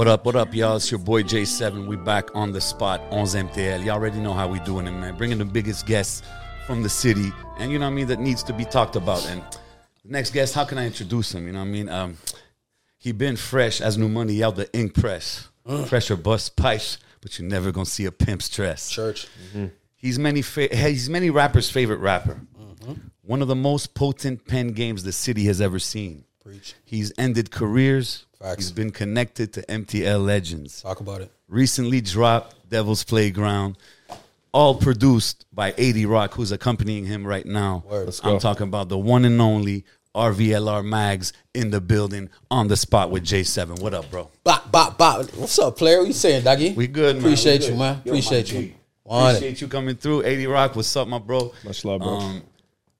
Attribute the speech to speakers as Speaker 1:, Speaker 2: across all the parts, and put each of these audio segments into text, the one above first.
Speaker 1: What up, what up, y'all? It's your boy J7. We back on the spot on MTL. Y'all already know how we doing it, man. Bringing the biggest guests from the city, and you know what I mean, that needs to be talked about. And the next guest, how can I introduce him? You know what I mean? Um, he been fresh as new money out the ink press. Pressure bust pipes, but you're never gonna see a pimp's dress.
Speaker 2: Church.
Speaker 1: He's many fa- he's many rappers' favorite rapper. One of the most potent pen games the city has ever seen.
Speaker 2: Preach.
Speaker 1: He's ended careers.
Speaker 2: Facts.
Speaker 1: He's been connected to MTL legends.
Speaker 2: Talk about it.
Speaker 1: Recently dropped Devil's Playground, all produced by 80 Rock, who's accompanying him right now.
Speaker 2: Word. Let's
Speaker 1: I'm talking about the one and only RVLR Mags in the building on the spot with J7. What up, bro?
Speaker 2: Bop, bop, bop. What's up, player? What you saying, doggy?
Speaker 1: We good, man.
Speaker 2: Appreciate
Speaker 1: We
Speaker 2: you, man.
Speaker 1: Yo,
Speaker 2: Appreciate you.
Speaker 1: G.
Speaker 2: On it.
Speaker 1: Appreciate you coming through. 80 Rock, what's up, my bro?
Speaker 3: Much love, bro.
Speaker 1: Um,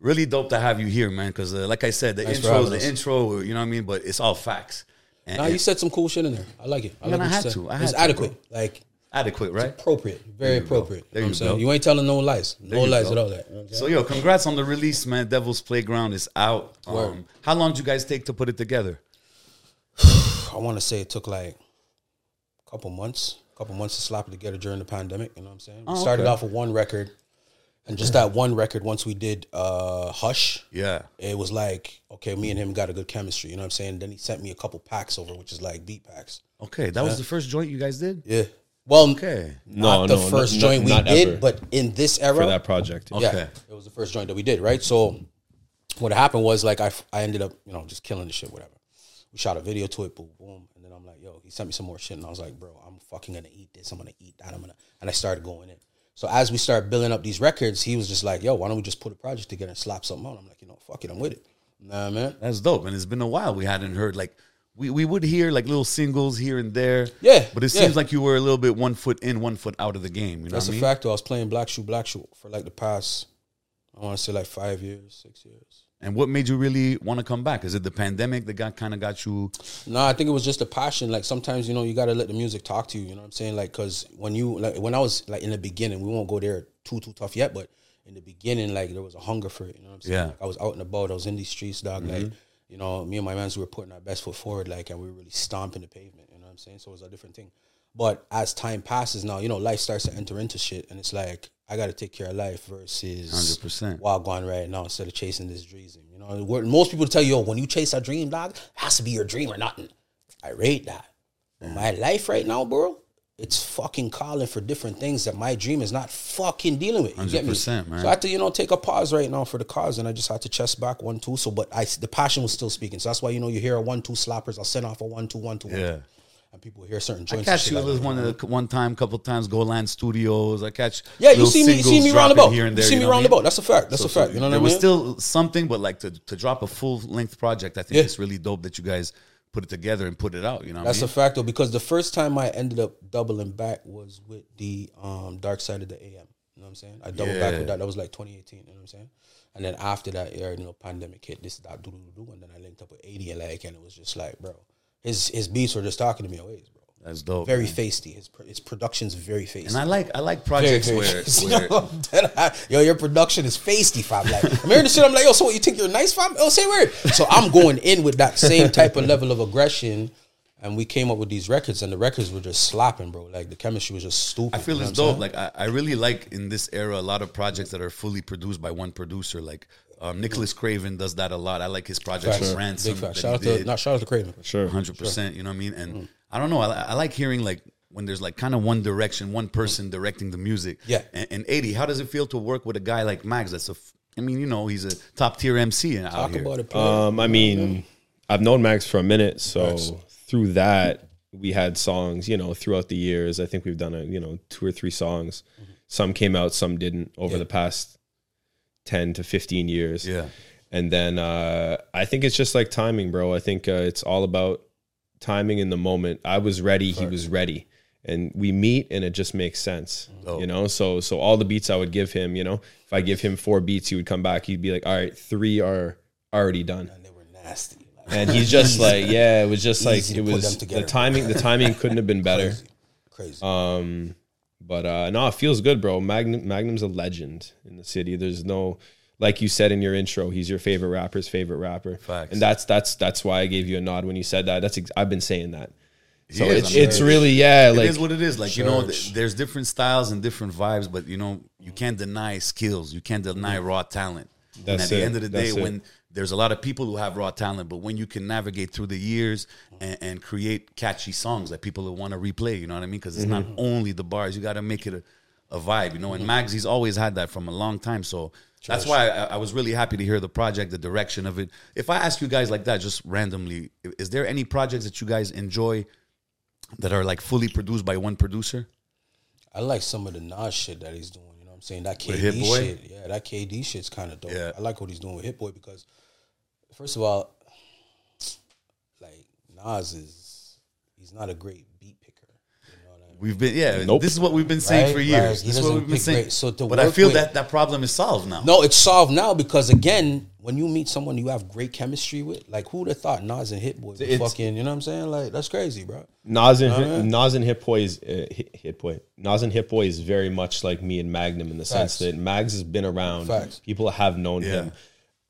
Speaker 1: really dope to have you here, man. Because uh, like I said, the
Speaker 2: Thanks
Speaker 1: intro,
Speaker 2: having
Speaker 1: the intro, you know what I mean. But it's all facts. And,
Speaker 2: Nah,
Speaker 1: and
Speaker 2: you said some cool shit in there. I like it. I
Speaker 1: Man,
Speaker 2: like
Speaker 1: I
Speaker 2: what you
Speaker 1: had
Speaker 2: said.
Speaker 1: to. I
Speaker 2: it's
Speaker 1: had to,
Speaker 2: adequate. Like
Speaker 1: adequate, right?
Speaker 2: appropriate. Very
Speaker 1: you
Speaker 2: appropriate.
Speaker 1: There
Speaker 2: you know
Speaker 1: you
Speaker 2: what I'm saying?
Speaker 1: go.
Speaker 2: You ain't telling no lies. No lies
Speaker 1: go.
Speaker 2: at all that. You know
Speaker 1: So yo, congrats on the release, man. Devil's Playground is out. Um, how long did you guys take to put it together?
Speaker 2: I want to say it took like a couple months, a couple months to slap it together during the pandemic. You know what I'm saying? We
Speaker 1: Oh,
Speaker 2: started
Speaker 1: okay.
Speaker 2: off with one record, and just that one record. Once we did uh, Hush,
Speaker 1: Yeah.
Speaker 2: it was like okay, me and him got a good chemistry. You know what I'm saying? Then he sent me a couple packs over, which is like beat packs.
Speaker 1: Okay, that was the first joint you guys did.
Speaker 2: Yeah. Well,
Speaker 1: Okay.
Speaker 2: not
Speaker 3: No,
Speaker 2: the
Speaker 3: no,
Speaker 2: first
Speaker 3: no,
Speaker 2: joint we did,
Speaker 3: ever.
Speaker 2: but in this era,
Speaker 3: for that project.
Speaker 1: Okay.
Speaker 2: yeah, it was the first joint that we did, right? So what happened was like I, I ended up, you know, just killing the shit, whatever. We shot a video to it, boom, boom, and then I'm like, yo, he sent me some more shit, and I was like, bro, I'm fucking gonna eat this. I'm gonna eat that. I'm gonna, and I started going in. So as we start building up these records, he was just like, yo, why don't we just put a project together and slap something on? I'm like, you know, fuck it, I'm with it. Nah, man.
Speaker 1: That's dope. And it's been a while we hadn't heard like we, we would hear like little singles here and there.
Speaker 2: Yeah,
Speaker 1: But it
Speaker 2: yeah.
Speaker 1: seems like you were a little bit one foot in, one foot out of the game. You know
Speaker 2: That's
Speaker 1: what
Speaker 2: a
Speaker 1: I mean?
Speaker 2: fact. Though I was playing Black Shoe, Black Shoe for like the past, I want to say like five years, six years.
Speaker 1: And what made you really want to come back? Is it the pandemic that got kind of got you?
Speaker 2: No, I think it was just a passion. Like sometimes, you know, you gotta let the music talk to you. You know what I'm saying? Like, cause when you like when I was like in the beginning, we won't go there too too tough yet, but in the beginning, like there was a hunger for it. You know what I'm saying?
Speaker 1: Yeah.
Speaker 2: Like, I was out and about. I was in these streets, dog. Like, mm-hmm. you know, me and my mans we were putting our best foot forward, like, and we were really stomping the pavement. You know what I'm saying? So it was a different thing. But as time passes now, you know, life starts to enter into shit, and it's like I got to take care of life versus
Speaker 1: 100%.
Speaker 2: Wild going right now instead of chasing this dream. You know, where most people tell you, "Yo, when you chase a dream, dog, it has to be your dream or nothing." I rate that. But my life right now, bro, it's fucking calling for different things that my dream is not fucking dealing with. You get me?
Speaker 1: 100%, man.
Speaker 2: So I had to, you know, take a pause right now for the cause, and I just had to chest back one two. So, but I, the passion was still speaking. So that's why you know you hear a one two slappers. I'll send off a one two one two. one,
Speaker 1: Yeah.
Speaker 2: two. And people hear certain
Speaker 1: I
Speaker 2: joints. and
Speaker 1: catch you
Speaker 2: like
Speaker 1: one of the, one time, couple times, Goland Studios. I catch
Speaker 2: Yeah, you see me, you see me round
Speaker 1: dropping
Speaker 2: about.
Speaker 1: here and
Speaker 2: You see me
Speaker 1: know what I
Speaker 2: round
Speaker 1: mean?
Speaker 2: about. That's a fact. That's
Speaker 1: So-
Speaker 2: a fact.
Speaker 1: so
Speaker 2: You know what
Speaker 1: there
Speaker 2: I mean?
Speaker 1: There was still something, but like to, to drop a full length project, I think
Speaker 2: Yeah.
Speaker 1: it's really dope that you guys put it together and put it out. You know, what
Speaker 2: That's
Speaker 1: I
Speaker 2: a
Speaker 1: mean?
Speaker 2: fact though, because the first time I ended up doubling back was with the um, Dark Side of the AM. You know what I'm saying? I doubled back
Speaker 1: Yeah.
Speaker 2: with that. That was like 2018. You know what I'm saying? And then after that, you know, pandemic hit. This that do do do, and then I linked up with 80 and like, and it was just like, bro, his his beats were just talking to me always, bro.
Speaker 1: That's dope.
Speaker 2: Very
Speaker 1: man.
Speaker 2: feisty. His his production's very feisty.
Speaker 1: And I like I like projects
Speaker 2: very
Speaker 1: where, where
Speaker 2: yo, your production is feisty, fam. Like, I'm hearing the shit. I'm like, yo, so what? You think you're nice, fam? Oh, say word. So I'm going in with that same type of level of aggression, and we came up with these records, and the records were just slapping, bro. Like the chemistry was just stupid.
Speaker 1: I feel
Speaker 2: you know
Speaker 1: it's dope. Like I, I really like in this era a lot of projects that are fully produced by one producer. Like um, Nicholas Craven does that a lot. I like his projects
Speaker 2: Facts.
Speaker 1: Ransom.
Speaker 2: Big fact. Shout out to not shout out to Craven.
Speaker 3: Sure.
Speaker 1: hundred percent. You know what I mean? And
Speaker 2: Mm.
Speaker 1: I don't know. I, I like hearing like when there's like kind of one direction, one person directing the music.
Speaker 2: Yeah.
Speaker 1: And, and eighty, how does it feel to work with a guy like Max? That's a, f- I mean, you know, he's a top tier MC out
Speaker 2: Talk
Speaker 1: here.
Speaker 2: about it.
Speaker 3: Um, I mean, I've known Max for a minute, so
Speaker 2: Facts.
Speaker 3: through that, we had songs, you know, throughout the years. I think we've done a, you know, two or three songs. Some came out, some didn't over
Speaker 2: Yeah.
Speaker 3: the past ten to fifteen years.
Speaker 1: Yeah.
Speaker 3: And then uh, I think it's just like timing, bro. I think uh, it's all about timing in the moment. I was ready, he was ready. And we meet and it just makes sense.
Speaker 1: Oh.
Speaker 3: You know, so so all the beats I would give him, you know, if I give him four beats, he would come back, he'd be like, All right, three are already done.
Speaker 2: and they were nasty.
Speaker 3: And he's just like, yeah, it was just like
Speaker 2: Easy to
Speaker 3: it was the timing. The timing couldn't have been better.
Speaker 2: crazy.
Speaker 3: Um, but uh, no, it feels good, bro. Magnum, Magnum's a legend in the city. There's no, like you said in your intro, he's your favorite rapper's favorite rapper.
Speaker 1: Facts.
Speaker 3: And that's that's that's why I gave you a nod when you said that. That's ex- I've been saying that. So
Speaker 1: is,
Speaker 3: it's it's really yeah,
Speaker 1: It
Speaker 3: like
Speaker 1: is what it is. Like you know, th- there's different styles and different vibes, but you know, you can't deny skills. You can't deny raw talent. and
Speaker 3: That's
Speaker 1: at the end of the day,
Speaker 3: That's it.
Speaker 1: There's a lot of people who have raw talent, but when you can navigate through the years and, and create catchy songs that people will want to replay, you know what I mean? Because it's not
Speaker 3: Mm-hmm.
Speaker 1: only the bars; you got to make it a, a vibe, you know. And he's always had that from a long time, so. That's why I, I was really happy to hear the project, the direction of it. If I ask you guys like that, just randomly, is there any projects that you guys enjoy that are like fully produced by one producer?
Speaker 2: I like some of the Nas shit that he's doing. You know what I'm saying? That KD shit. Yeah, that KD shit's kind of dope.
Speaker 1: Yeah.
Speaker 2: I like what he's doing with Hit Boy because, first of all, like Nas is he's not a great beat picker. You know what I mean?
Speaker 1: We've been yeah.
Speaker 3: Nope.
Speaker 1: This is what we've been saying
Speaker 2: Right,
Speaker 1: for years.
Speaker 2: He
Speaker 1: This is what we've been saying.
Speaker 2: great. So to
Speaker 1: but I feel
Speaker 2: with-
Speaker 1: that that problem is solved now.
Speaker 2: No, it's solved now because again, when you meet someone you have great chemistry with, like who'd have thought Nas and Hit Boy would
Speaker 3: It's-
Speaker 2: fucking, you know what I'm saying? Like that's crazy, bro.
Speaker 3: Nas and Nas and Hit Boy is uh, Hit, Hit Boy. Nas and Hit Boy is very much like me and Magnum in the sense that Mags has been around.
Speaker 2: Facts.
Speaker 3: People have known
Speaker 1: Yeah.
Speaker 3: him.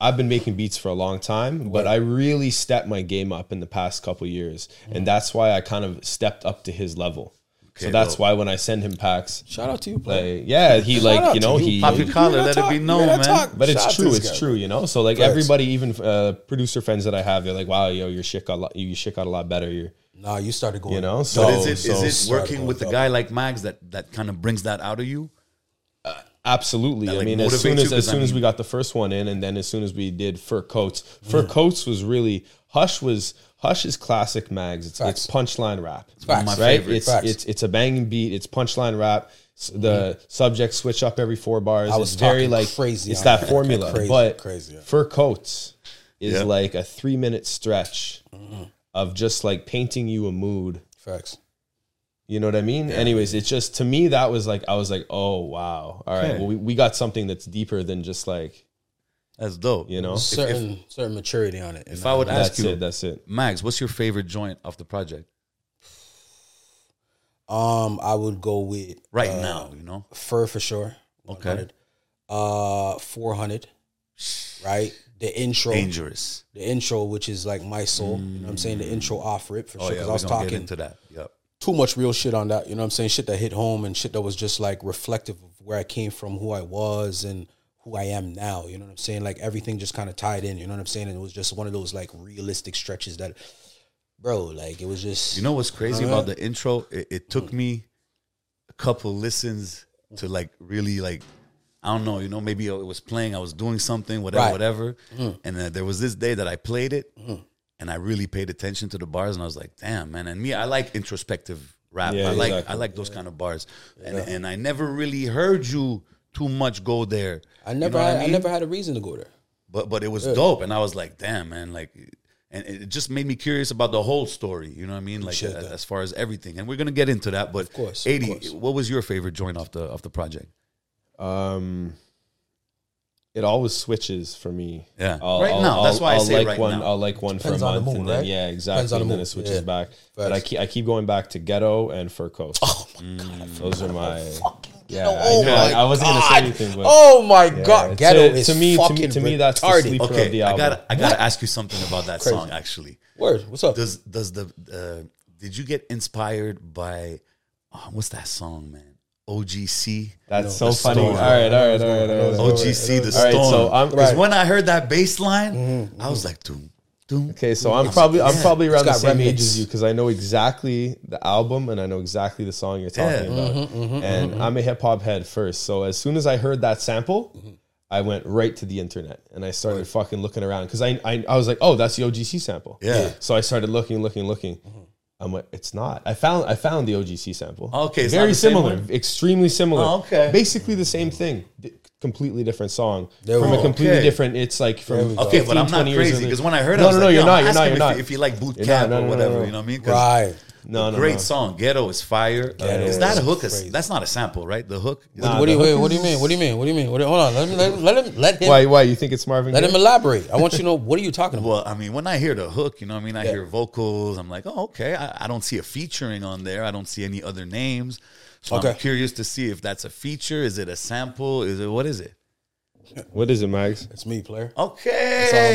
Speaker 3: I've been making beats for a long time, but I really stepped my game up in the past couple years,
Speaker 2: Mm.
Speaker 3: and that's why I kind of stepped up to his level. so that's
Speaker 1: dope.
Speaker 3: why when I send him packs,
Speaker 2: Shout out to you, player.
Speaker 3: like yeah, he
Speaker 2: Shout
Speaker 3: like
Speaker 2: out
Speaker 3: you know
Speaker 2: to
Speaker 3: he.
Speaker 1: Pop your collar, let
Speaker 2: that
Speaker 1: it be known, man.
Speaker 2: talk?
Speaker 3: But it's
Speaker 2: out
Speaker 3: true. It's
Speaker 2: guy,
Speaker 3: true. You know. So like
Speaker 2: Facts.
Speaker 3: everybody, even uh, producer friends that I have, they're like, "Wow, yo, your shit got a lot, your shit got a lot better." You're,
Speaker 2: Nah, you started going.
Speaker 3: You know,
Speaker 1: But
Speaker 3: so-
Speaker 1: is it is
Speaker 3: so
Speaker 1: it working with a guy like Mags that that kind of brings that out of you?
Speaker 3: Absolutely.
Speaker 1: That,
Speaker 3: I mean, as
Speaker 1: motivates
Speaker 3: soon
Speaker 1: you?
Speaker 3: as
Speaker 1: 'Cause,
Speaker 3: as
Speaker 1: I
Speaker 3: soon as we got the first one in, and then as soon as we did Fur Coats, Fur Coats was really Hush was Hush is classic mags. It's, it's
Speaker 2: Facts.
Speaker 3: punchline rap,
Speaker 2: Facts.
Speaker 1: My
Speaker 3: right?
Speaker 1: favorite.
Speaker 3: It's
Speaker 2: Facts.
Speaker 3: it's it's a banging beat. It's punchline rap. S- The subjects switch up every four bars.
Speaker 2: I was
Speaker 3: it's very
Speaker 2: talking
Speaker 3: like
Speaker 2: crazy
Speaker 3: It's
Speaker 2: on
Speaker 3: that
Speaker 2: that.
Speaker 3: formula,
Speaker 2: Crazy,
Speaker 3: but
Speaker 2: crazy, yeah.
Speaker 3: Fur Coats is
Speaker 1: Yeah.
Speaker 3: like a three minute stretch mm-hmm. of just like painting you a mood.
Speaker 2: Facts.
Speaker 3: You know what I mean? Anyways, it's just to me that was like I was like, oh wow, all right,
Speaker 1: Okay.
Speaker 3: well we, we got something that's deeper than just like
Speaker 1: That's dope.
Speaker 3: you know.
Speaker 2: Certain certain maturity on it.
Speaker 1: If I would ask
Speaker 3: That's
Speaker 1: you,
Speaker 3: it. That's it.
Speaker 1: Mags, what's your favorite joint off the project
Speaker 2: um, I would go with
Speaker 1: right
Speaker 2: uh,
Speaker 1: now? You know,
Speaker 2: Fur for sure.
Speaker 1: Okay.
Speaker 2: Uh, four hundred. Right. The intro.
Speaker 1: dangerous.
Speaker 2: The intro, which is like my soul. You know what I'm saying? The intro off rip for
Speaker 1: Oh
Speaker 2: sure.
Speaker 1: yeah,
Speaker 2: Because
Speaker 1: we're
Speaker 2: I was
Speaker 1: gonna get
Speaker 2: talking
Speaker 1: into that. Yep.
Speaker 2: Too much real shit on that. You know what I'm saying? Shit that hit home and shit that was just like reflective of where I came from, who I was, and who I am now. You know what I'm saying? Like everything just kind of tied in. You know what I'm saying? And it was just one of those like realistic stretches that, bro, like it was just.
Speaker 1: You know what's crazy
Speaker 2: Uh-huh.
Speaker 1: about the intro? It, it took mm. me a couple listens to like really like I don't know, you know, maybe it was playing, I was doing something, whatever,
Speaker 2: Right.
Speaker 1: whatever. Mm. And then there was this day that I played it mm. And I really paid attention to the bars and I was like, damn, man. And me, I like introspective rap.
Speaker 3: Yeah,
Speaker 1: I like
Speaker 3: exactly.
Speaker 1: I like those kind of bars. And and I never really heard you too much go there.
Speaker 2: I
Speaker 1: You
Speaker 2: never,
Speaker 1: know
Speaker 2: had, I,
Speaker 1: mean?
Speaker 2: never had a reason to go there.
Speaker 1: but but it was dope and i was like damn man like and it just made me curious about the whole story you know what i mean like
Speaker 2: Appreciate
Speaker 1: uh, as far as everything and we're gonna get into that but of
Speaker 2: course, of
Speaker 1: 80
Speaker 2: course.
Speaker 1: what was your favorite joint off the off the project
Speaker 3: Um, it always switches for me.
Speaker 1: Yeah. Right now, that's why I
Speaker 3: I'll
Speaker 1: say
Speaker 3: like
Speaker 1: right
Speaker 3: one.
Speaker 1: now.
Speaker 3: I'll like one
Speaker 2: Depends
Speaker 3: for a
Speaker 2: on the
Speaker 3: month,
Speaker 2: mood,
Speaker 3: and then
Speaker 2: right?
Speaker 3: yeah, exactly.
Speaker 2: Depends on the
Speaker 3: and then
Speaker 2: mood,
Speaker 3: it switches
Speaker 2: yeah.
Speaker 3: back. But I keep I keep going back to Ghetto and Fur Coats.
Speaker 2: Oh my god!
Speaker 3: Those are my. Yeah,
Speaker 2: Ghetto.
Speaker 3: I,
Speaker 2: Oh
Speaker 3: know,
Speaker 2: my
Speaker 3: I, I wasn't gonna say
Speaker 2: God.
Speaker 3: anything, but
Speaker 2: Oh my
Speaker 3: yeah,
Speaker 2: god! Ghetto
Speaker 3: to,
Speaker 2: is
Speaker 3: me, to me,
Speaker 2: fucking
Speaker 3: to me, that's the
Speaker 2: retarded.
Speaker 3: sleeper of
Speaker 1: okay
Speaker 3: the
Speaker 1: i gotta i gotta ask you something about that
Speaker 2: Crazy.
Speaker 1: song actually
Speaker 2: Word. What's up?
Speaker 1: does does the uh did you get inspired by oh, what's that song man ogc
Speaker 3: That's so funny.
Speaker 1: Storm.
Speaker 3: All right, all right, all right, all right.
Speaker 1: ogc the
Speaker 3: All right,
Speaker 1: storm
Speaker 3: so I'm-
Speaker 1: because
Speaker 3: right.
Speaker 1: when i heard that bass line
Speaker 2: mm-hmm, mm-hmm,
Speaker 1: i was like doom doom
Speaker 3: Okay, so I'm probably I'm probably around the
Speaker 2: got
Speaker 3: same age as you because I know exactly the album and I know exactly the song you're talking
Speaker 1: Yeah.
Speaker 3: about. Mm-hmm, mm-hmm, and I'm a hip hop head first, so as soon as I heard that sample, I went right to the internet and I started fucking looking around because I, I I was like, oh, that's the OGC sample.
Speaker 1: Yeah.
Speaker 3: So I started looking, looking, looking. I'm like, it's not. I found I found the OGC sample.
Speaker 1: Okay, it's not
Speaker 3: very
Speaker 1: the same
Speaker 3: similar,
Speaker 1: one?
Speaker 3: extremely similar.
Speaker 1: Oh, okay.
Speaker 3: basically the same thing. D- completely different song
Speaker 2: There
Speaker 3: from a completely
Speaker 1: Okay.
Speaker 3: different. It's like from
Speaker 2: we go.
Speaker 1: Okay, but I'm not crazy because when I heard it,
Speaker 3: no,
Speaker 1: I was
Speaker 3: no, no,
Speaker 1: like,
Speaker 3: you're
Speaker 1: yo,
Speaker 3: not,
Speaker 1: I'm
Speaker 3: you're not,
Speaker 1: asking
Speaker 3: you're not.
Speaker 1: If you like boot camp
Speaker 3: not, no,
Speaker 1: or whatever,
Speaker 3: no, no.
Speaker 1: you know what I mean? 'Cause
Speaker 2: Right.
Speaker 3: No, no,
Speaker 1: Great
Speaker 3: no.
Speaker 1: song. Ghetto is fire.
Speaker 2: Ghetto uh,
Speaker 1: is that a
Speaker 2: is
Speaker 1: hook?
Speaker 2: crazy.
Speaker 1: That's not a sample, right? The hook.
Speaker 3: Nah,
Speaker 1: it-
Speaker 2: what do you
Speaker 3: the
Speaker 2: wait, What do you mean? What do you mean? What do you mean? What do, hold on. Let him let, him- let him let him
Speaker 3: Why? Why you think it's Marvin?
Speaker 2: let
Speaker 3: Gaye?
Speaker 2: him elaborate. I want you to know what are you talking about?
Speaker 1: Well, I mean, when I hear the hook, you know what I mean? I
Speaker 2: Yeah.
Speaker 1: hear vocals. I'm like, oh, okay. I, I don't see a featuring on there. I don't see any other names. So I'm curious to see if that's a feature. Is it a sample? Is it what is it?
Speaker 3: What is it, Mags?
Speaker 2: It's me, player.
Speaker 1: Okay.
Speaker 2: It's all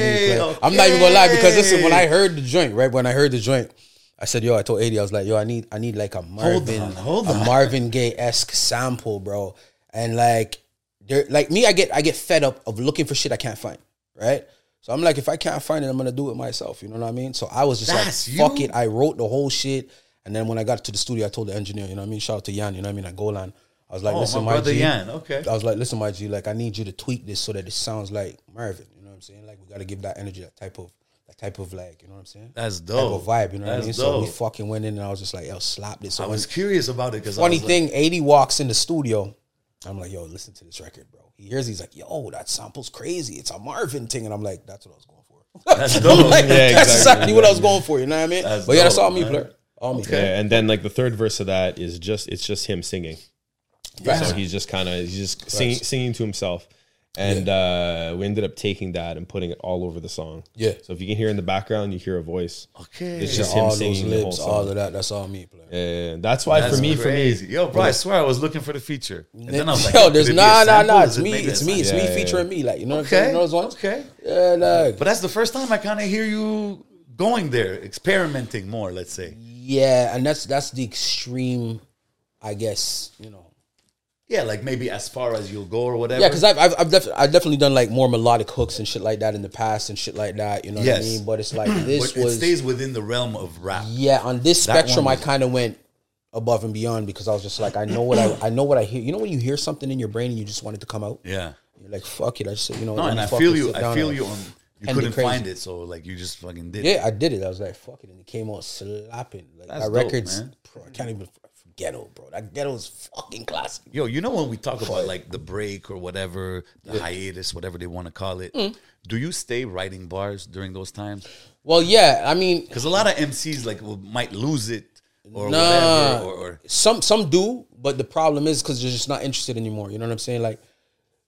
Speaker 2: me, player. I'm not even gonna lie because listen, when I heard the joint, right when I heard the joint, I said, yo, I told 80, I was like, yo, I need I need like a Marvin,
Speaker 1: on, hold
Speaker 2: a. Marvin Gaye esque sample, bro. And like there like me, I get I get fed up of looking for shit I can't find, right? So I'm like, if I can't find it, I'm gonna do it myself. You know what I mean? So I was just
Speaker 1: That's
Speaker 2: like, fuck
Speaker 1: you?
Speaker 2: it. I wrote the whole shit. And then when I got to the studio, I told the engineer, you know what I mean? Shout out to Yan, you know what I mean? At Golan. I was like,
Speaker 1: Oh,
Speaker 2: listen,
Speaker 1: my brother
Speaker 2: G,
Speaker 1: Yan, okay.
Speaker 2: I was like, listen, my G, like I need you to tweak this so that it sounds like Marvin. You know what I'm saying? Like we gotta give that energy, that type of that type of like, you know what I'm saying?
Speaker 1: That's
Speaker 2: Type
Speaker 1: dope.
Speaker 2: of vibe, you know what I
Speaker 1: That's
Speaker 2: mean? So we fucking went in and I was just like, yo, slap this. So
Speaker 1: I was curious about it because
Speaker 2: funny thing, 80 walks in the studio. I'm like, yo, listen to this record, bro. He hears, he's like, yo, that sample's crazy. It's a Marvin thing. And I'm like, that's what I was going for.
Speaker 1: That's dope.
Speaker 2: like,
Speaker 3: Yeah,
Speaker 2: that's
Speaker 3: exactly.
Speaker 2: exactly what I was going for. You know what I mean?
Speaker 1: That's
Speaker 2: but yeah, that's
Speaker 1: dope,
Speaker 2: all me,
Speaker 1: man.
Speaker 2: player. All me.
Speaker 3: Yeah, and then like the third verse of that is just it's just him singing. So he's just kind of he's just singing singing to himself. And uh, we ended up taking that and putting it all over the song.
Speaker 2: Yeah.
Speaker 3: So if you can hear in the background, you hear a voice.
Speaker 1: Okay.
Speaker 3: It's just him
Speaker 2: all those
Speaker 3: singing the whole
Speaker 2: lips,
Speaker 3: song.
Speaker 2: all of that. That's all me, player.
Speaker 3: And that's why
Speaker 1: That's
Speaker 3: for me,
Speaker 1: crazy.
Speaker 3: for me,
Speaker 1: Yo, bro, I swear I was looking for the feature. And then I was like,
Speaker 2: yo, there's
Speaker 1: it be a
Speaker 2: nah, nah, nah. It's me. It's me. It's me featuring me. Like, you know what I'm
Speaker 1: Okay.
Speaker 2: saying? You know those ones?
Speaker 1: Okay.
Speaker 2: Yeah, like,
Speaker 1: But that's the first time I kind of hear you going there, experimenting more, let's say.
Speaker 2: yeah, and that's that's the extreme, I guess, you know.
Speaker 1: Yeah, like maybe as far as you'll go or whatever.
Speaker 2: Yeah, because I've I've I've, def- I've definitely done like more melodic hooks and shit like that in the past and shit like that. You know what I mean? But it's like this
Speaker 1: but it
Speaker 2: was
Speaker 1: stays within the realm of rap.
Speaker 2: yeah. On this
Speaker 1: That
Speaker 2: spectrum,
Speaker 1: one
Speaker 2: I kind of went above and beyond because I was just like, I know what I I know what I hear. You know when you hear something in your brain and you just want it to come out.
Speaker 1: Yeah.
Speaker 2: You're like, fuck it. I just you know.
Speaker 1: No, and I feel you. I feel you on. You couldn't find it, so like you just fucking did. it.
Speaker 2: Yeah, I did it. I was like, fuck it, and it came out slapping. Like
Speaker 1: That's
Speaker 2: that
Speaker 1: dope,
Speaker 2: record's,
Speaker 1: man.
Speaker 2: bro, I can't even ghetto, bro. That ghetto's fucking classic.
Speaker 1: Yo, you know when we talk about like the break or whatever, the hiatus, whatever they want to call it,
Speaker 2: Mm.
Speaker 1: do you stay writing bars during those times?
Speaker 2: Well, yeah, I mean,
Speaker 1: Because a lot of MCs like will, might lose it or
Speaker 2: Nah.
Speaker 1: whatever, or, or
Speaker 2: some some do, but the problem is because they're just not interested anymore. You know what I'm saying? Like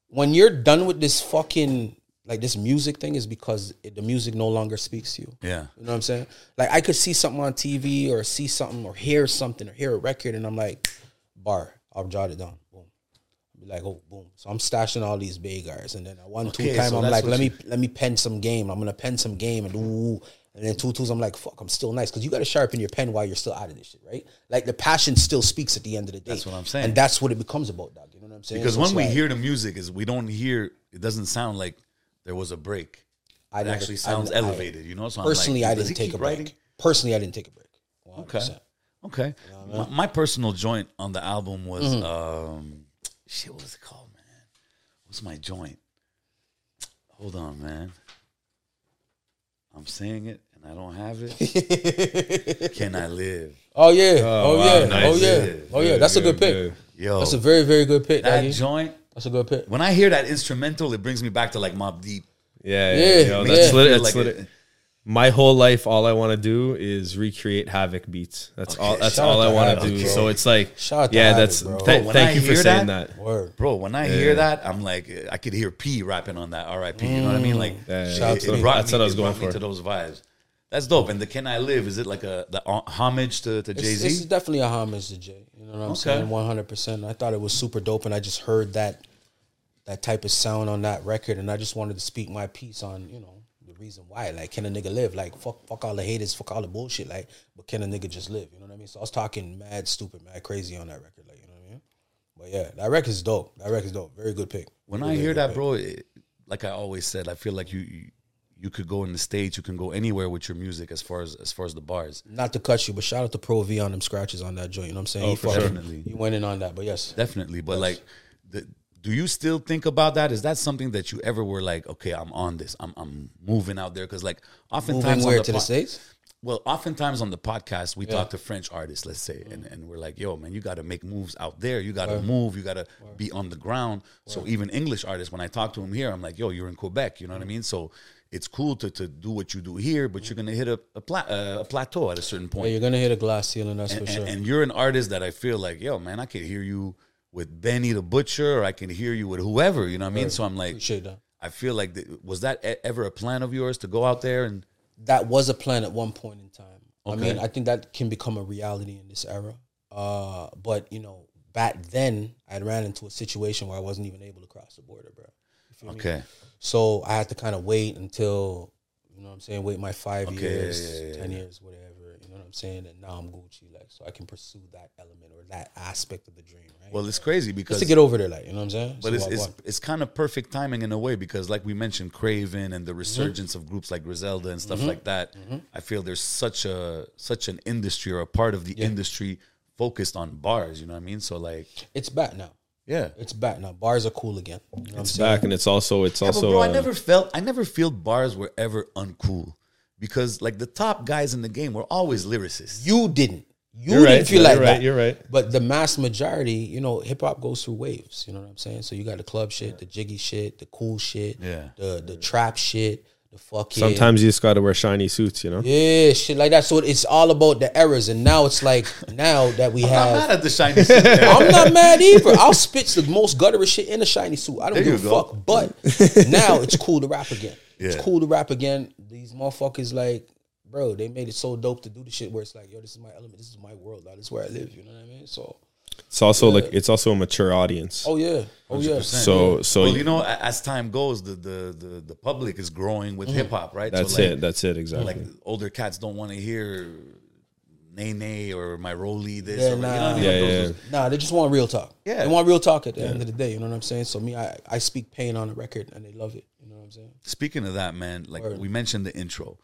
Speaker 2: when you're done with this fucking like this music thing, is because it, the music no longer speaks to you.
Speaker 1: yeah.
Speaker 2: You know what I'm saying? Like I could see something on TV or see something or hear something or hear a record, and I'm like, bar, I'll jot it down. Boom. Be like, oh, boom. So I'm stashing all these Bagars, and then at one two time
Speaker 1: so
Speaker 2: I'm like, let
Speaker 1: you-
Speaker 2: me let me pen some game. I'm gonna pen some game and ooh. And then two twos, I'm like, fuck, I'm still nice because you got to sharpen your pen while you're still out of this shit, right? Like the passion still speaks at the end of the day.
Speaker 1: That's what I'm saying.
Speaker 2: and that's what it becomes about, dog. You know what I'm saying?
Speaker 1: Because
Speaker 2: So
Speaker 1: when we
Speaker 2: like,
Speaker 1: hear the music, is we don't hear. It doesn't sound like there was a break.
Speaker 2: I never-
Speaker 1: actually sounds
Speaker 2: I-
Speaker 1: elevated. You know. So I'm
Speaker 2: personally,
Speaker 1: like,
Speaker 2: I didn't take a break.
Speaker 1: writing?
Speaker 2: Personally, I didn't take a break. 100%.
Speaker 1: Okay. Okay. my, my personal joint on the album was
Speaker 2: Mm-hmm.
Speaker 1: um shit, what was it called, man? What's my joint? Hold on, man. I'm saying it and I don't have it. Can I live?
Speaker 2: Oh yeah. Oh,
Speaker 3: wow,
Speaker 2: yeah.
Speaker 3: nice.
Speaker 2: Oh yeah. Oh yeah. That's a good pick.
Speaker 3: good.
Speaker 1: Yo,
Speaker 2: That's a very very good pick.
Speaker 1: that
Speaker 2: doggy.
Speaker 1: joint.
Speaker 2: That's a good pick.
Speaker 1: When I hear that instrumental, it brings me back to like Mobb Deep.
Speaker 3: Yeah,
Speaker 2: Yeah,
Speaker 3: yeah, yo,
Speaker 2: yeah.
Speaker 3: that's lit.
Speaker 1: Feel
Speaker 3: That's
Speaker 1: like
Speaker 3: lit.
Speaker 1: it-
Speaker 3: My whole life, all I want to do is recreate Havoc beats. That's all. That's
Speaker 2: shout
Speaker 3: all I want to do.
Speaker 2: bro.
Speaker 3: So it's like,
Speaker 2: Shout out to
Speaker 3: yeah,
Speaker 2: Havoc,
Speaker 3: that's.
Speaker 2: bro.
Speaker 3: th-
Speaker 1: When
Speaker 3: thank
Speaker 1: I
Speaker 3: you for
Speaker 1: hear
Speaker 3: saying
Speaker 1: that-
Speaker 3: that.
Speaker 2: Word.
Speaker 1: Bro, when I hear that, I'm like, I could hear P rapping on that R.I.P. You know what I mean? Like,
Speaker 3: Yeah, yeah,
Speaker 1: it-
Speaker 2: Shout out
Speaker 1: it
Speaker 2: to P.
Speaker 1: brought
Speaker 3: That's
Speaker 1: me-
Speaker 3: what I was going for.
Speaker 1: To those vibes, that's dope. And the Can I Live? Is it like a the uh, homage to, to Jay
Speaker 2: It's, it's
Speaker 1: Z?
Speaker 2: definitely a homage to Jay. You know what I'm
Speaker 1: Okay.
Speaker 2: saying? One hundred percent. I thought it was super dope, and I just heard that that type of sound on that record, and I just wanted to speak my piece on you know the reason why. Like, can a nigga live? Like, fuck, fuck all the haters, fuck all the bullshit. Like, but can a nigga just live? You know what I mean? So I was talking mad stupid, mad crazy on that record. Like, you know what I mean? But yeah, that record's dope. That record's dope. Very good pick.
Speaker 1: When
Speaker 2: Very,
Speaker 1: I hear that,
Speaker 2: pick.
Speaker 1: bro, it, like I always said, I feel like you, you you could go in the stage, you can go anywhere with your music as far as as far as the bars.
Speaker 2: Not to cut you, but shout out to Pro V on them scratches on that joint. You know what I'm saying?
Speaker 3: Oh,
Speaker 2: He.
Speaker 1: Definitely.
Speaker 2: He went in on that, but yes.
Speaker 1: Definitely, but like, the, do you still think about that? Is that something that you ever were like, okay, I'm on this, I'm I'm moving out there? Because like, oftentimes
Speaker 2: Moving
Speaker 1: on
Speaker 2: where
Speaker 1: the
Speaker 2: to the States?
Speaker 1: Well, oftentimes on the podcast, we talk to French artists, let's say, and, mm. and we're like, yo, man, you got to make moves out there. You got to move. You got to be on the ground. So even English artists, when I talk to them here, I'm like, yo, you're in Quebec. You know what I mm. mean? So it's cool to, to do what you do here, but you're going to hit a, a, pla- uh, a plateau at a certain
Speaker 2: Yeah,
Speaker 1: point.
Speaker 2: you're gonna hit a glass ceiling, that's
Speaker 1: and,
Speaker 2: for sure.
Speaker 1: and, and you're an artist that I feel like, yo, man, I can hear you with Benny the Butcher, or I can hear you with whoever. You know what I mean? So I'm like. I feel like, was that e- ever a plan of yours to go out there and?
Speaker 2: that was a plan at one point in time. I mean, I think that can become a reality in this era. Uh, but you know, back then I ran into a situation where I wasn't even able to cross the border, bro. Feel me? So I had to kind of wait until you know what I'm saying? Wait my five
Speaker 1: Okay,
Speaker 2: years,
Speaker 1: yeah, yeah,
Speaker 2: ten
Speaker 1: yeah.
Speaker 2: years, whatever. You know what I'm saying? And now I'm Gucci, like so I can pursue that element or that aspect of the dream, right?
Speaker 1: Well, it's crazy because
Speaker 2: Just to get over there, like you know what I'm saying?
Speaker 1: But
Speaker 2: So
Speaker 1: it's it's, it's kind of perfect timing in a way because, like we mentioned, Craven and the
Speaker 2: Mm-hmm.
Speaker 1: resurgence of groups like Griselda and stuff like that. I feel there's such a such an industry or a part of the industry focused on bars. You know what I mean? So like,
Speaker 2: it's back now.
Speaker 1: Yeah,
Speaker 2: It's back now. Bars are cool again. You know
Speaker 3: It's back, and it's also it's
Speaker 1: Yeah,
Speaker 3: also
Speaker 1: bro, I
Speaker 3: uh,
Speaker 1: never felt I never feel bars were ever uncool because like the top guys in the game were always lyricists.
Speaker 2: You didn't. You
Speaker 3: You're
Speaker 2: didn't
Speaker 3: right.
Speaker 2: feel
Speaker 3: You're
Speaker 2: like
Speaker 3: right.
Speaker 2: that.
Speaker 3: You're right.
Speaker 2: But the mass majority, you know, hip hop goes through waves. You know what I'm saying? So you got the club shit, the jiggy shit, the cool shit,
Speaker 1: Yeah.
Speaker 2: the the trap shit, the fucking
Speaker 3: Sometimes you just got to wear shiny suits, you know.
Speaker 2: yeah, shit like that. So it's all about the errors. And now it's like now that we
Speaker 1: I'm not
Speaker 2: have.
Speaker 1: mad at the shiny suit. yeah.
Speaker 2: I'm not mad either. I'll spit the most gutterous shit in a shiny suit. I don't
Speaker 1: There
Speaker 2: give a
Speaker 1: go.
Speaker 2: fuck. But now it's cool to rap again. It's cool to rap again. These motherfuckers like, bro, they made it so dope to do the shit where it's like, yo, this is my element. This is my world. Now. This is where I live. You know what I mean? So,
Speaker 3: It's also like it's also a mature audience.
Speaker 2: oh yeah, oh yeah.
Speaker 3: So so
Speaker 1: well, you know, as time goes, the the the, the public is growing with mm-hmm. hip hop, right?
Speaker 3: that's
Speaker 1: so like,
Speaker 3: it. That's it. Exactly.
Speaker 1: Like older cats don't want to hear nay nay or my Rolly this.
Speaker 2: Yeah,
Speaker 1: or, you know I mean?
Speaker 3: Yeah,
Speaker 1: Like
Speaker 3: yeah.
Speaker 1: those-
Speaker 2: Nah, they just want real talk.
Speaker 1: Yeah.
Speaker 2: they want real talk at the end of the day. You know what I'm saying? So me, I, I speak pain on the record, and they love it. You know what I'm saying?
Speaker 1: Speaking of that, man, like
Speaker 2: Word.
Speaker 1: we mentioned the intro.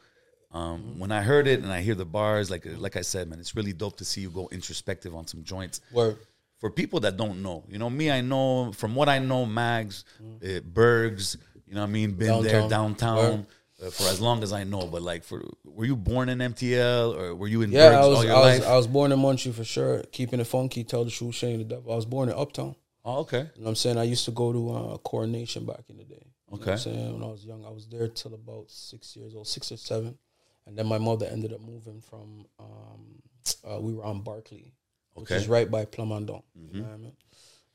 Speaker 1: Um, When I heard it and I hear the bars, like like I said, man, it's really dope to see you go introspective on some joints.
Speaker 2: Word.
Speaker 1: For people that don't know, you know me, I know from what I know, Mags, uh, Bergs, you know what I mean, been there
Speaker 2: Downtown.
Speaker 1: downtown uh, for as long as I know. But like, for were you born in MTL or were you in
Speaker 2: Yeah,
Speaker 1: Bergs
Speaker 2: I was,
Speaker 1: all your
Speaker 2: I was,
Speaker 1: life?
Speaker 2: I was born in Montreal for sure. Keeping it funky, tell the truth, shame the devil. I was born in Uptown.
Speaker 1: oh, okay.
Speaker 2: You know what I'm saying? I used to go to uh, Coronation back in the day. You know what I'm
Speaker 1: Okay.
Speaker 2: saying? When I was young, I was there till about six years old, six or seven. And then my mother ended up moving from, um, uh, we were on Barclay, which
Speaker 1: Okay.
Speaker 2: is right by Plamondon. You know what I mean?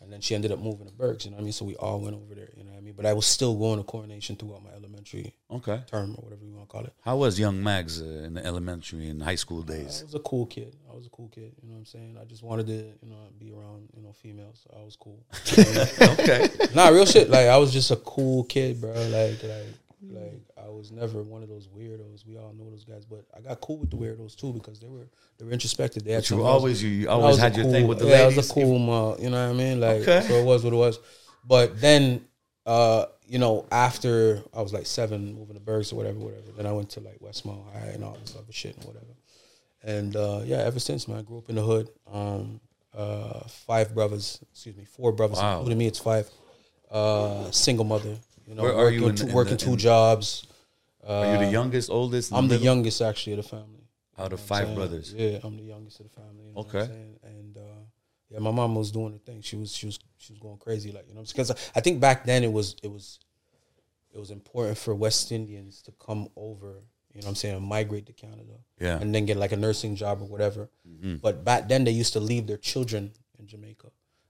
Speaker 2: And then she ended up moving to Berks, you know what I mean? So we all went over there, you know what I mean? But I was still going to Coronation throughout my elementary
Speaker 1: Okay.
Speaker 2: term or whatever you want to call it.
Speaker 1: How was young Mags uh, in the elementary and high school days?
Speaker 2: I was a cool kid. I was a cool kid. You know what I'm saying? I just wanted to, you know, be around, you know, females. So I was cool.
Speaker 1: okay.
Speaker 2: nah, real shit. Like I was just a cool kid, bro. Like, like, like I was never one of those weirdos. We all know those guys, but I got cool with the weirdos too because they were they were introspective. They had
Speaker 1: But you always you, you always had your
Speaker 2: cool-
Speaker 1: thing with the
Speaker 2: yeah,
Speaker 1: ladies.
Speaker 2: I was a cool, ma, you know what I mean? Like,
Speaker 1: Okay.
Speaker 2: so it was what it was. But then, uh, you know, after I was like seven, moving to Berks or whatever, whatever. Then I went to like Westmount High and all this other shit and whatever. And uh, yeah, ever since, man, I grew up in the hood. Um, uh, five brothers, excuse me, four brothers,
Speaker 1: Wow.
Speaker 2: including me. It's five. Uh, single mother. You know,
Speaker 1: Where are you
Speaker 2: working,
Speaker 1: in-
Speaker 2: two,
Speaker 1: in
Speaker 2: working
Speaker 1: the-
Speaker 2: two
Speaker 1: in- Are you the youngest, oldest?
Speaker 2: I'm the
Speaker 1: middle?
Speaker 2: youngest actually of the family.
Speaker 1: out of
Speaker 2: know what I'm
Speaker 1: five brothers.
Speaker 2: Yeah, I'm the youngest of the family. You know
Speaker 1: Okay.
Speaker 2: And uh, yeah, my mom was doing her thing. She was she was she was going crazy, like you know, because I think back then it was it was it was important for West Indians to come over. You know what I'm saying? Migrate to Canada.
Speaker 1: Yeah. Mm-hmm.
Speaker 2: And then get like a nursing job or whatever. But back then they used to leave their children in Jamaica.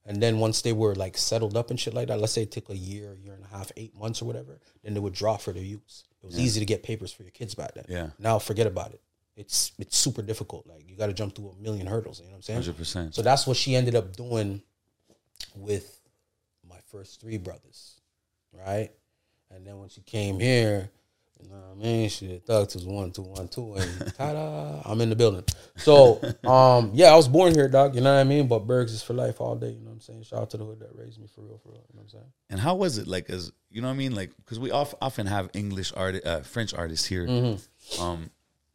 Speaker 2: And then once they were like settled up and shit like that, let's say it took a year, year and a half, eight months or whatever, then they would draw for their use. It was easy to get papers for your kids back then.
Speaker 1: Yeah.
Speaker 2: Now forget about it. It's it's super difficult. Like you got to jump through a million hurdles. You know what I'm saying?
Speaker 1: Hundred percent.
Speaker 2: So that's what she ended up doing with my first three brothers, right? And then when she came here, you know what I mean? Shit, thugs was one, two, one, two, and ta-da, I'm in the building. So, um, yeah, I was born here, dog. You know what I mean? But Bergs is for life all day. You know what I'm saying? Shout out to the hood that raised me for real, for real. You know what I'm saying?
Speaker 1: And how was it like? As you know, what I mean, like because we off, often have English art, uh, French artists here,
Speaker 2: Mm-hmm.
Speaker 1: um,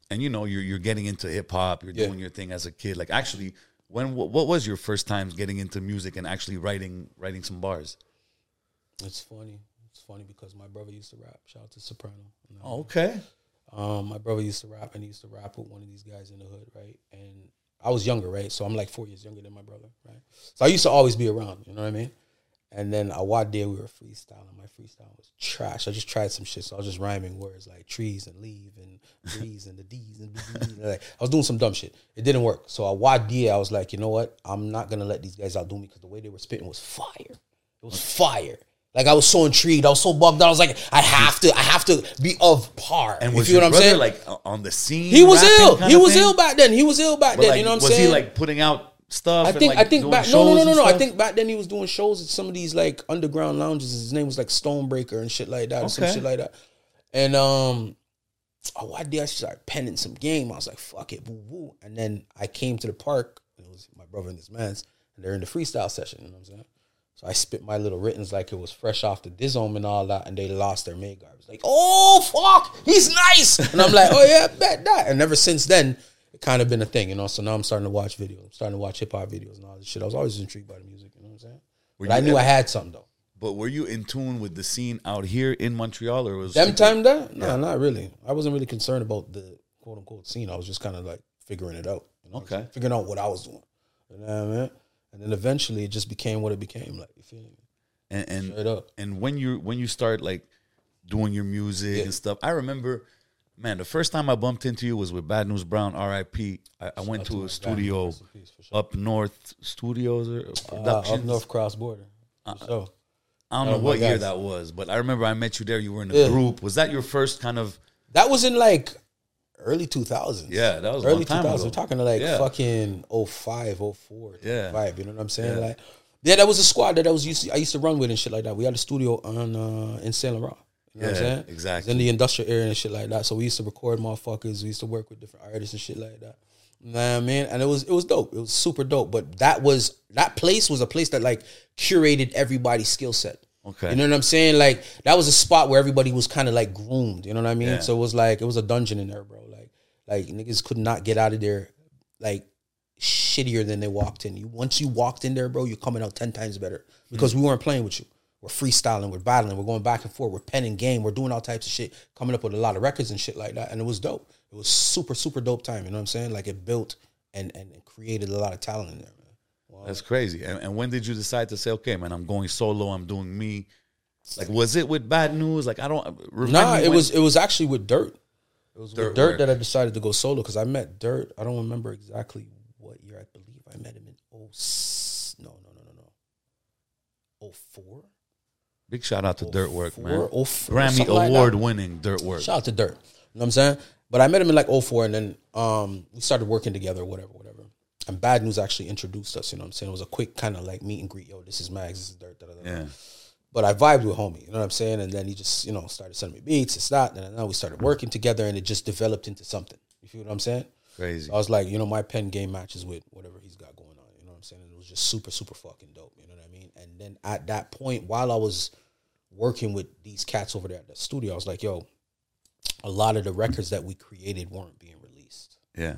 Speaker 1: and you know, you're you're getting into hip hop, you're
Speaker 2: Yeah.
Speaker 1: doing your thing as a kid. Like, actually, when what, what was your first times getting into music and actually writing writing some bars?
Speaker 2: It's funny. Funny because my brother used to rap. Shout out to Soprano. You know?
Speaker 1: Okay.
Speaker 2: Um, my brother used to rap, and he used to rap with one of these guys in the hood, right? And I was younger, right? So I'm like four years younger than my brother, right? So I used to always be around, you know what I mean? And then a one day we were freestyling. My freestyle was trash. I just tried some shit, so I was just rhyming words like trees and leave and breeze and the D's and the like I was doing some dumb shit. It didn't work. So a one day I was like, you know what? I'm not gonna let these guys outdo me because the way they were spitting was fire. It was fire. Like I was so intrigued. I was so bugged out. I was like, I have to, I have to be of par.
Speaker 1: And
Speaker 2: You
Speaker 1: was
Speaker 2: feel
Speaker 1: your
Speaker 2: what I'm
Speaker 1: brother
Speaker 2: saying?
Speaker 1: like on the scene?
Speaker 2: He was ill. He was ill back then. He was ill back then. you know what I'm saying?
Speaker 1: was he like putting out stuff?
Speaker 2: I think I think back no no no no no. I think back then he was doing shows at some of these like underground lounges. His name was like Stonebreaker and shit like that, or some shit like that. And um, oh, why did I start penning some game? I was like, fuck it, woo woo. And then I came to the park, and it was my brother and this man's, and they're in the freestyle session, you know what I'm saying? So I spit my little writtens like it was fresh off the Dizome and all that, and they lost their mega. I was like, oh fuck, he's nice. And I'm like, oh yeah, bet that. And ever since then, it kind of been a thing, you know. So now I'm starting to watch videos. I'm starting to watch hip hop videos and all this shit. I was always intrigued by the music, you know what I'm saying?
Speaker 1: Were
Speaker 2: But I knew
Speaker 1: ever-
Speaker 2: I had something though.
Speaker 1: But were you in tune with the scene out here in Montreal, or was
Speaker 2: Them time that? No, not really. I wasn't really concerned about the quote unquote scene. I was just kind of like figuring it out. You know
Speaker 1: Okay.
Speaker 2: Figuring out what I was doing. You know what I mean? And then eventually it just became what it became. Like, you feel me?
Speaker 1: and and,
Speaker 2: Straight up.
Speaker 1: and when you when you start like doing your music
Speaker 2: Yeah.
Speaker 1: and stuff, I remember, man, the first time I bumped into you was with Bad News Brown, R.I.P. I, I went to a studio
Speaker 2: Rest in peace, for sure.
Speaker 1: up north studios or
Speaker 2: Uh, up north cross border. For sure.
Speaker 1: I don't know
Speaker 2: Oh,
Speaker 1: what year that was, but I remember I met you there. You were in a
Speaker 2: Yeah.
Speaker 1: group. Was that your first kind of?
Speaker 2: That was in like early 2000s.
Speaker 1: Yeah, that was a
Speaker 2: early
Speaker 1: long time
Speaker 2: 2000s.
Speaker 1: ago.
Speaker 2: We're talking to like
Speaker 1: Yeah.
Speaker 2: fucking 05, 04,
Speaker 1: Yeah.
Speaker 2: 25, You know what I'm saying?
Speaker 1: Yeah.
Speaker 2: Like, yeah, that was a squad that I was used to, I used to run with and shit like that. We had a studio on uh, in Saint Laurent. You know what I'm
Speaker 1: Yeah,
Speaker 2: saying?
Speaker 1: exactly.
Speaker 2: In the industrial area and shit like that. So we used to record motherfuckers. We used to work with different artists and shit like that. Nah, man, and it was it was dope. It was super dope. But that was that place was a place that like curated everybody's skill set.
Speaker 1: Okay.
Speaker 2: You know what I'm saying? Like that was a spot where everybody was kind of like groomed. You know what I mean?
Speaker 1: Yeah.
Speaker 2: So it was like it was a dungeon in there, bro. Like niggas could not get out of there like shittier than they walked in. You once you walked in there, bro, you're coming out ten times better because we weren't playing with you. We're freestyling, we're battling, we're going back and forth, we're penning game, we're doing all types of shit, coming up with a lot of records and shit like that, and it was dope. It was super super dope time. You know what I'm saying? Like it built and and, created a lot of talent in there, man.
Speaker 1: That's crazy. And, and when did you decide to say, okay, man, I'm going solo. I'm doing me. Like, was it with Bad News? Like, I don't.
Speaker 2: Nah, it
Speaker 1: when-
Speaker 2: was it was actually with Dirt. It was
Speaker 1: Dirt
Speaker 2: with Dirt that I decided to go solo because I met Dirt. I don't remember exactly what year. I believe I met him in oh s- no no no no no oh four.
Speaker 1: big shout out to Dirt Work,
Speaker 2: four,
Speaker 1: man.
Speaker 2: oh four,
Speaker 1: Grammy
Speaker 2: something like
Speaker 1: award winning Dirt Work.
Speaker 2: Shout out to Dirt. You know what I'm saying? But I met him in like 04 and then um we started working together, whatever, whatever. And Bad News actually introduced us, you know what I'm saying? It was a quick kind of like meet and greet. Yo, this is Mags, this is Dirt. Da, da, da, da.
Speaker 1: Yeah.
Speaker 2: But I vibed with homie, you know what I'm saying? And then he just, you know, started sending me beats, it's that. And then we started working together and it just developed into something. You feel what I'm saying?
Speaker 1: Crazy.
Speaker 2: I was like, you know, my pen game matches with whatever he's got going on. You know what I'm saying? And it was just super, super fucking dope. You know what I mean? And then at that point, while I was working with these cats over there at the studio, I was like, yo, a lot of the records that we created weren't being released.
Speaker 1: Yeah.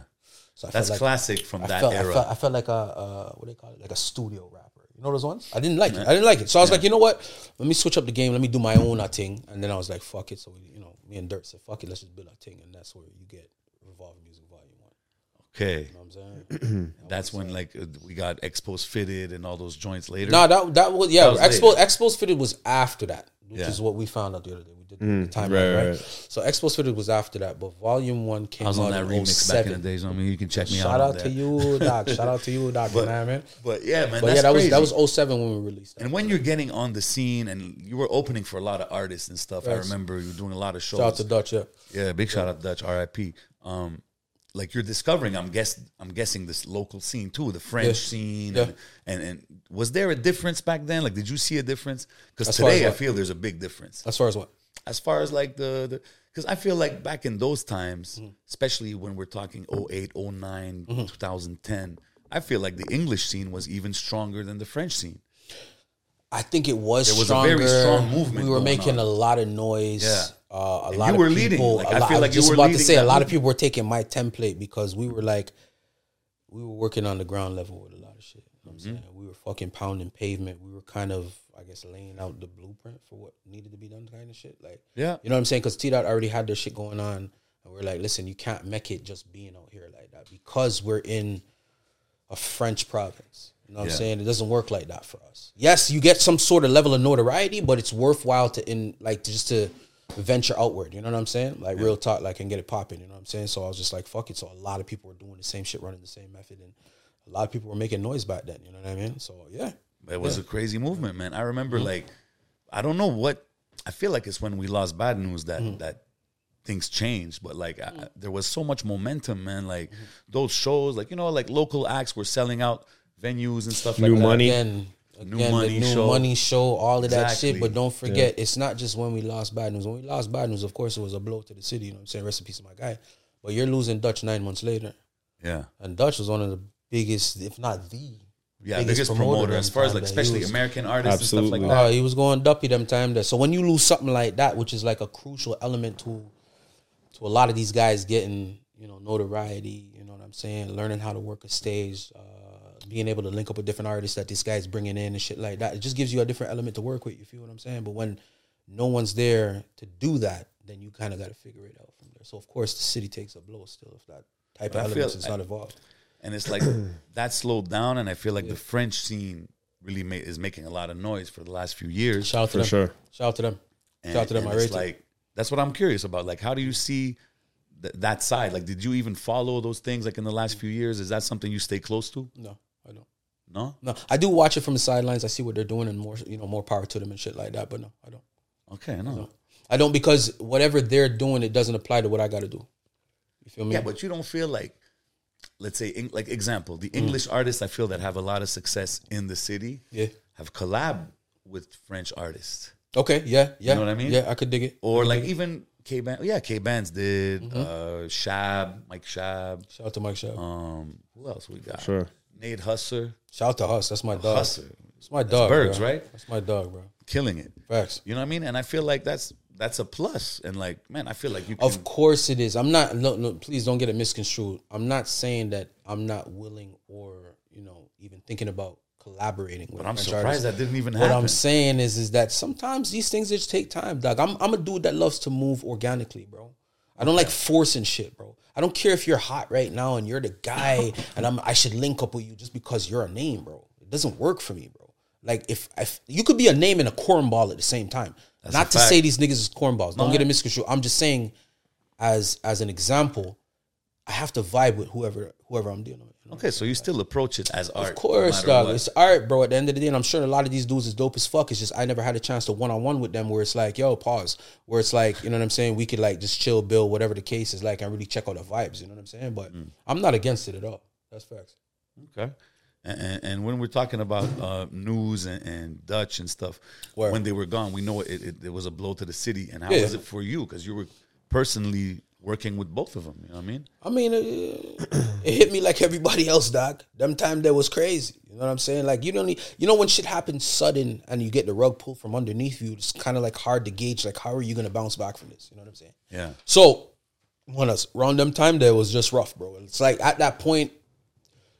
Speaker 2: So I
Speaker 1: That's
Speaker 2: felt like
Speaker 1: classic from
Speaker 2: I
Speaker 1: that
Speaker 2: felt,
Speaker 1: era.
Speaker 2: I felt I felt like a uh, what do they call it? Like a studio rapper. You know those ones? I didn't like it. I didn't like it. So I was like, you know what? Let me switch up the game. Let me do my own uh, thing. And then I was like, fuck it. So you know, me and Dirt said, fuck it. Let's just build our thing. And that's where you get Revolver Music.
Speaker 1: Okay.
Speaker 2: You know what I'm saying?
Speaker 1: That's when like uh, we got Expos fitted and all those joints later.
Speaker 2: No, that that was yeah.
Speaker 1: was
Speaker 2: Expo
Speaker 1: later.
Speaker 2: Expos Fitted was after that, which
Speaker 1: Yeah.
Speaker 2: is what we found out the other day. We did the timeline,
Speaker 3: right,
Speaker 2: right,
Speaker 3: right.
Speaker 2: So Expos Fitted was after that, but Volume One came
Speaker 1: I was on
Speaker 2: out
Speaker 1: that
Speaker 2: in
Speaker 1: remix back in the
Speaker 2: 07.
Speaker 1: days. I mean, you can check me
Speaker 2: Shout
Speaker 1: out. on
Speaker 2: out to you, Doc. Shout out to you, Doc.
Speaker 1: But-
Speaker 2: man, man.
Speaker 1: But yeah, man.
Speaker 2: But
Speaker 1: that's
Speaker 2: yeah, that
Speaker 1: crazy.
Speaker 2: was that was 07 when we released that.
Speaker 1: And when you're getting on the scene and you were opening for a lot of artists and stuff, I remember you were doing a lot of shows.
Speaker 2: Shout out to Dutch, yeah.
Speaker 1: Yeah, big shout out to Dutch, R.I.P. Um, like you're discovering, I'm guess I'm guessing this local scene too, the French
Speaker 2: Yeah.
Speaker 1: scene,
Speaker 2: Yeah.
Speaker 1: and, and and was there a difference back then? Like, did you see a difference? Because
Speaker 2: As far as
Speaker 1: today I feel there's a big difference
Speaker 2: As far as what?
Speaker 1: as far as like the the because I feel like back in those times,
Speaker 2: Mm-hmm.
Speaker 1: especially when we're talking 08, 09, 2010, I feel like the English scene was even stronger than the French scene.
Speaker 2: I think it was
Speaker 1: There was a very strong movement
Speaker 2: We were making
Speaker 1: on.
Speaker 2: a lot of noise.
Speaker 1: Yeah.
Speaker 2: Uh, a
Speaker 1: And
Speaker 2: lot
Speaker 1: you
Speaker 2: of
Speaker 1: were
Speaker 2: people.
Speaker 1: leading. Like, I
Speaker 2: lot,
Speaker 1: feel like
Speaker 2: just
Speaker 1: were
Speaker 2: about to say a lot of people were taking my template because we were like, we were working on the ground level with a lot of shit. You know what
Speaker 1: Mm-hmm.
Speaker 2: I'm saying? We were fucking pounding pavement. We were kind of, I guess, laying out the blueprint for what needed to be done, kind of shit. Like,
Speaker 1: Yeah.
Speaker 2: you know what I'm saying? Because T Dot already had their shit going on, and we're like, listen, you can't make it just being out here like that because we're in a French province. You know what
Speaker 1: Yeah.
Speaker 2: I'm saying? It doesn't work like that for us. Yes, you get some sort of level of notoriety, but it's worthwhile to in like just to venture outward. You know what I'm saying? Like real talk, like and get it popping. You know what I'm saying? So I was just like, fuck it. So a lot of people were doing the same shit, running the same method, and a lot of people were making noise back then. You know what I mean? So yeah,
Speaker 1: It was a crazy movement, man. I remember
Speaker 2: Mm-hmm.
Speaker 1: like I don't know what I feel like it's when we lost bad news that
Speaker 2: Mm-hmm.
Speaker 1: that things changed, but like I, there was so much momentum, man. Like
Speaker 2: Mm-hmm.
Speaker 1: those shows, like you know, like local acts were selling out venues and stuff like
Speaker 3: New
Speaker 1: that.
Speaker 3: Money.
Speaker 2: again,
Speaker 1: new
Speaker 2: Again,
Speaker 1: money
Speaker 2: the new
Speaker 1: show.
Speaker 2: money show, all of that
Speaker 1: Exactly.
Speaker 2: shit. But don't forget, it's not just when we lost bad news. When we lost bad news, of course, it was a blow to the city. You know what I'm saying? Rest in peace, my guy. But you're losing Dutch nine months later,
Speaker 1: Yeah,
Speaker 2: and Dutch was one of the biggest, if not the
Speaker 1: yeah,
Speaker 2: biggest
Speaker 1: biggest,
Speaker 2: promoter
Speaker 1: promoter, as far as like especially
Speaker 2: was-
Speaker 1: American artists and stuff like that.
Speaker 2: Uh, he was going duppy them time there. So when you lose something like that, which is like a crucial element to to a lot of these guys getting you know notoriety, you know what I'm saying, learning how to work a stage, uh, being able to link up with different artists that this guy's bringing in and shit like that, it just gives you a different element to work with. You feel what I'm saying? But when no one's there to do that, then you kind of got to figure it out from there. So of course the city takes a blow still if that type
Speaker 1: But
Speaker 2: of
Speaker 1: feel-
Speaker 2: elements is not involved.
Speaker 1: and it's like that slowed down and i feel like the french scene really ma- is making a lot of noise for the last few years
Speaker 2: Shout out to
Speaker 3: For
Speaker 2: them.
Speaker 3: sure.
Speaker 2: Shout out to them.
Speaker 1: and,
Speaker 2: Shout out to them.
Speaker 1: and
Speaker 2: I
Speaker 1: it's
Speaker 2: rate
Speaker 1: like that's what i'm curious about like how do you see th- that side like did you even follow those things like in the last mm. few years is that something you stay close to
Speaker 2: No, I don't.
Speaker 1: No
Speaker 2: No, I do watch it from the sidelines. I see what they're doing, and more, you know, more power to them and shit like that. But no, I don't.
Speaker 1: okay no
Speaker 2: I don't because whatever they're doing, it doesn't apply to what I got to do. You feel me?
Speaker 1: yeah but you don't feel like let's say in, like example
Speaker 2: Mm.
Speaker 1: the english artists i feel that have a lot of success in the city
Speaker 2: yeah.
Speaker 1: have collab with french artists
Speaker 2: Okay. Yeah. Yeah.
Speaker 1: You know what I mean?
Speaker 2: Yeah, I could dig it.
Speaker 1: or like even K band, yeah, K bands did.
Speaker 2: Mm-hmm.
Speaker 1: Uh, Shab, Mike Shabb.
Speaker 2: Shout out to Mike Shabb.
Speaker 1: Um, who else we got?
Speaker 3: Sure.
Speaker 1: Nate Husser,
Speaker 2: Shout out to Huss. That's my dog.
Speaker 1: Husser,
Speaker 2: That's my dog.
Speaker 1: Bergs,
Speaker 2: bro.
Speaker 1: right?
Speaker 2: That's my dog, bro.
Speaker 1: killing it.
Speaker 2: Facts.
Speaker 1: You know what I mean? And I feel like that's that's a plus. And like, man, I feel like you can.
Speaker 2: Of course it is. I'm not. No, no. Please don't get it misconstrued. I'm not saying that I'm not willing or you know even thinking about collaborating with.
Speaker 1: but I'm surprised
Speaker 2: artists.
Speaker 1: that didn't even
Speaker 2: What
Speaker 1: happen.
Speaker 2: What I'm saying is, is that sometimes these things just take time, dog. I'm, I'm a dude that loves to move organically, bro. I don't like forcing shit, bro. I don't care if you're hot right now and you're the guy, and I'm I should link up with you just because you're a name, bro. It doesn't work for me, bro. Like if if you could be a name and a cornball at the same time. Not to
Speaker 1: fact.
Speaker 2: say these niggas is cornballs. Don't
Speaker 1: No,
Speaker 2: get it misconstrued. I'm just saying, as as an example, I have to vibe with whoever whoever I'm dealing with.
Speaker 1: Okay, so you still approach it as art.
Speaker 2: Of course,
Speaker 1: no
Speaker 2: dog.
Speaker 1: what.
Speaker 2: It's art, bro. At the end of the day, and I'm sure a lot of these dudes is dope as fuck. It's just I never had a chance to one on one with them where it's like, yo, pause. Where it's like, you know what I'm saying? We could like just chill, build, whatever the case is like, and really check out the vibes. You know what I'm saying? But
Speaker 1: Mm.
Speaker 2: I'm not against it at all. That's facts.
Speaker 1: Okay. And, and, and when we're talking about uh, news and, and Dutch and stuff,
Speaker 2: Word.
Speaker 1: when they were gone, we know it, it, it was a blow to the city. And how
Speaker 2: Yeah.
Speaker 1: was it for you? Because you were personally working with both of them. You know what I mean?
Speaker 2: I mean, it, it hit me like everybody else, doc. Them time that was crazy. You know what I'm saying? Like you don't need, you know, when shit happens sudden and you get the rug pulled from underneath you, it's kind of like hard to gauge. Like, how are you gonna bounce back from this? You know what I'm saying?
Speaker 1: Yeah.
Speaker 2: So when us around them time there was just rough, bro. It's like at that point,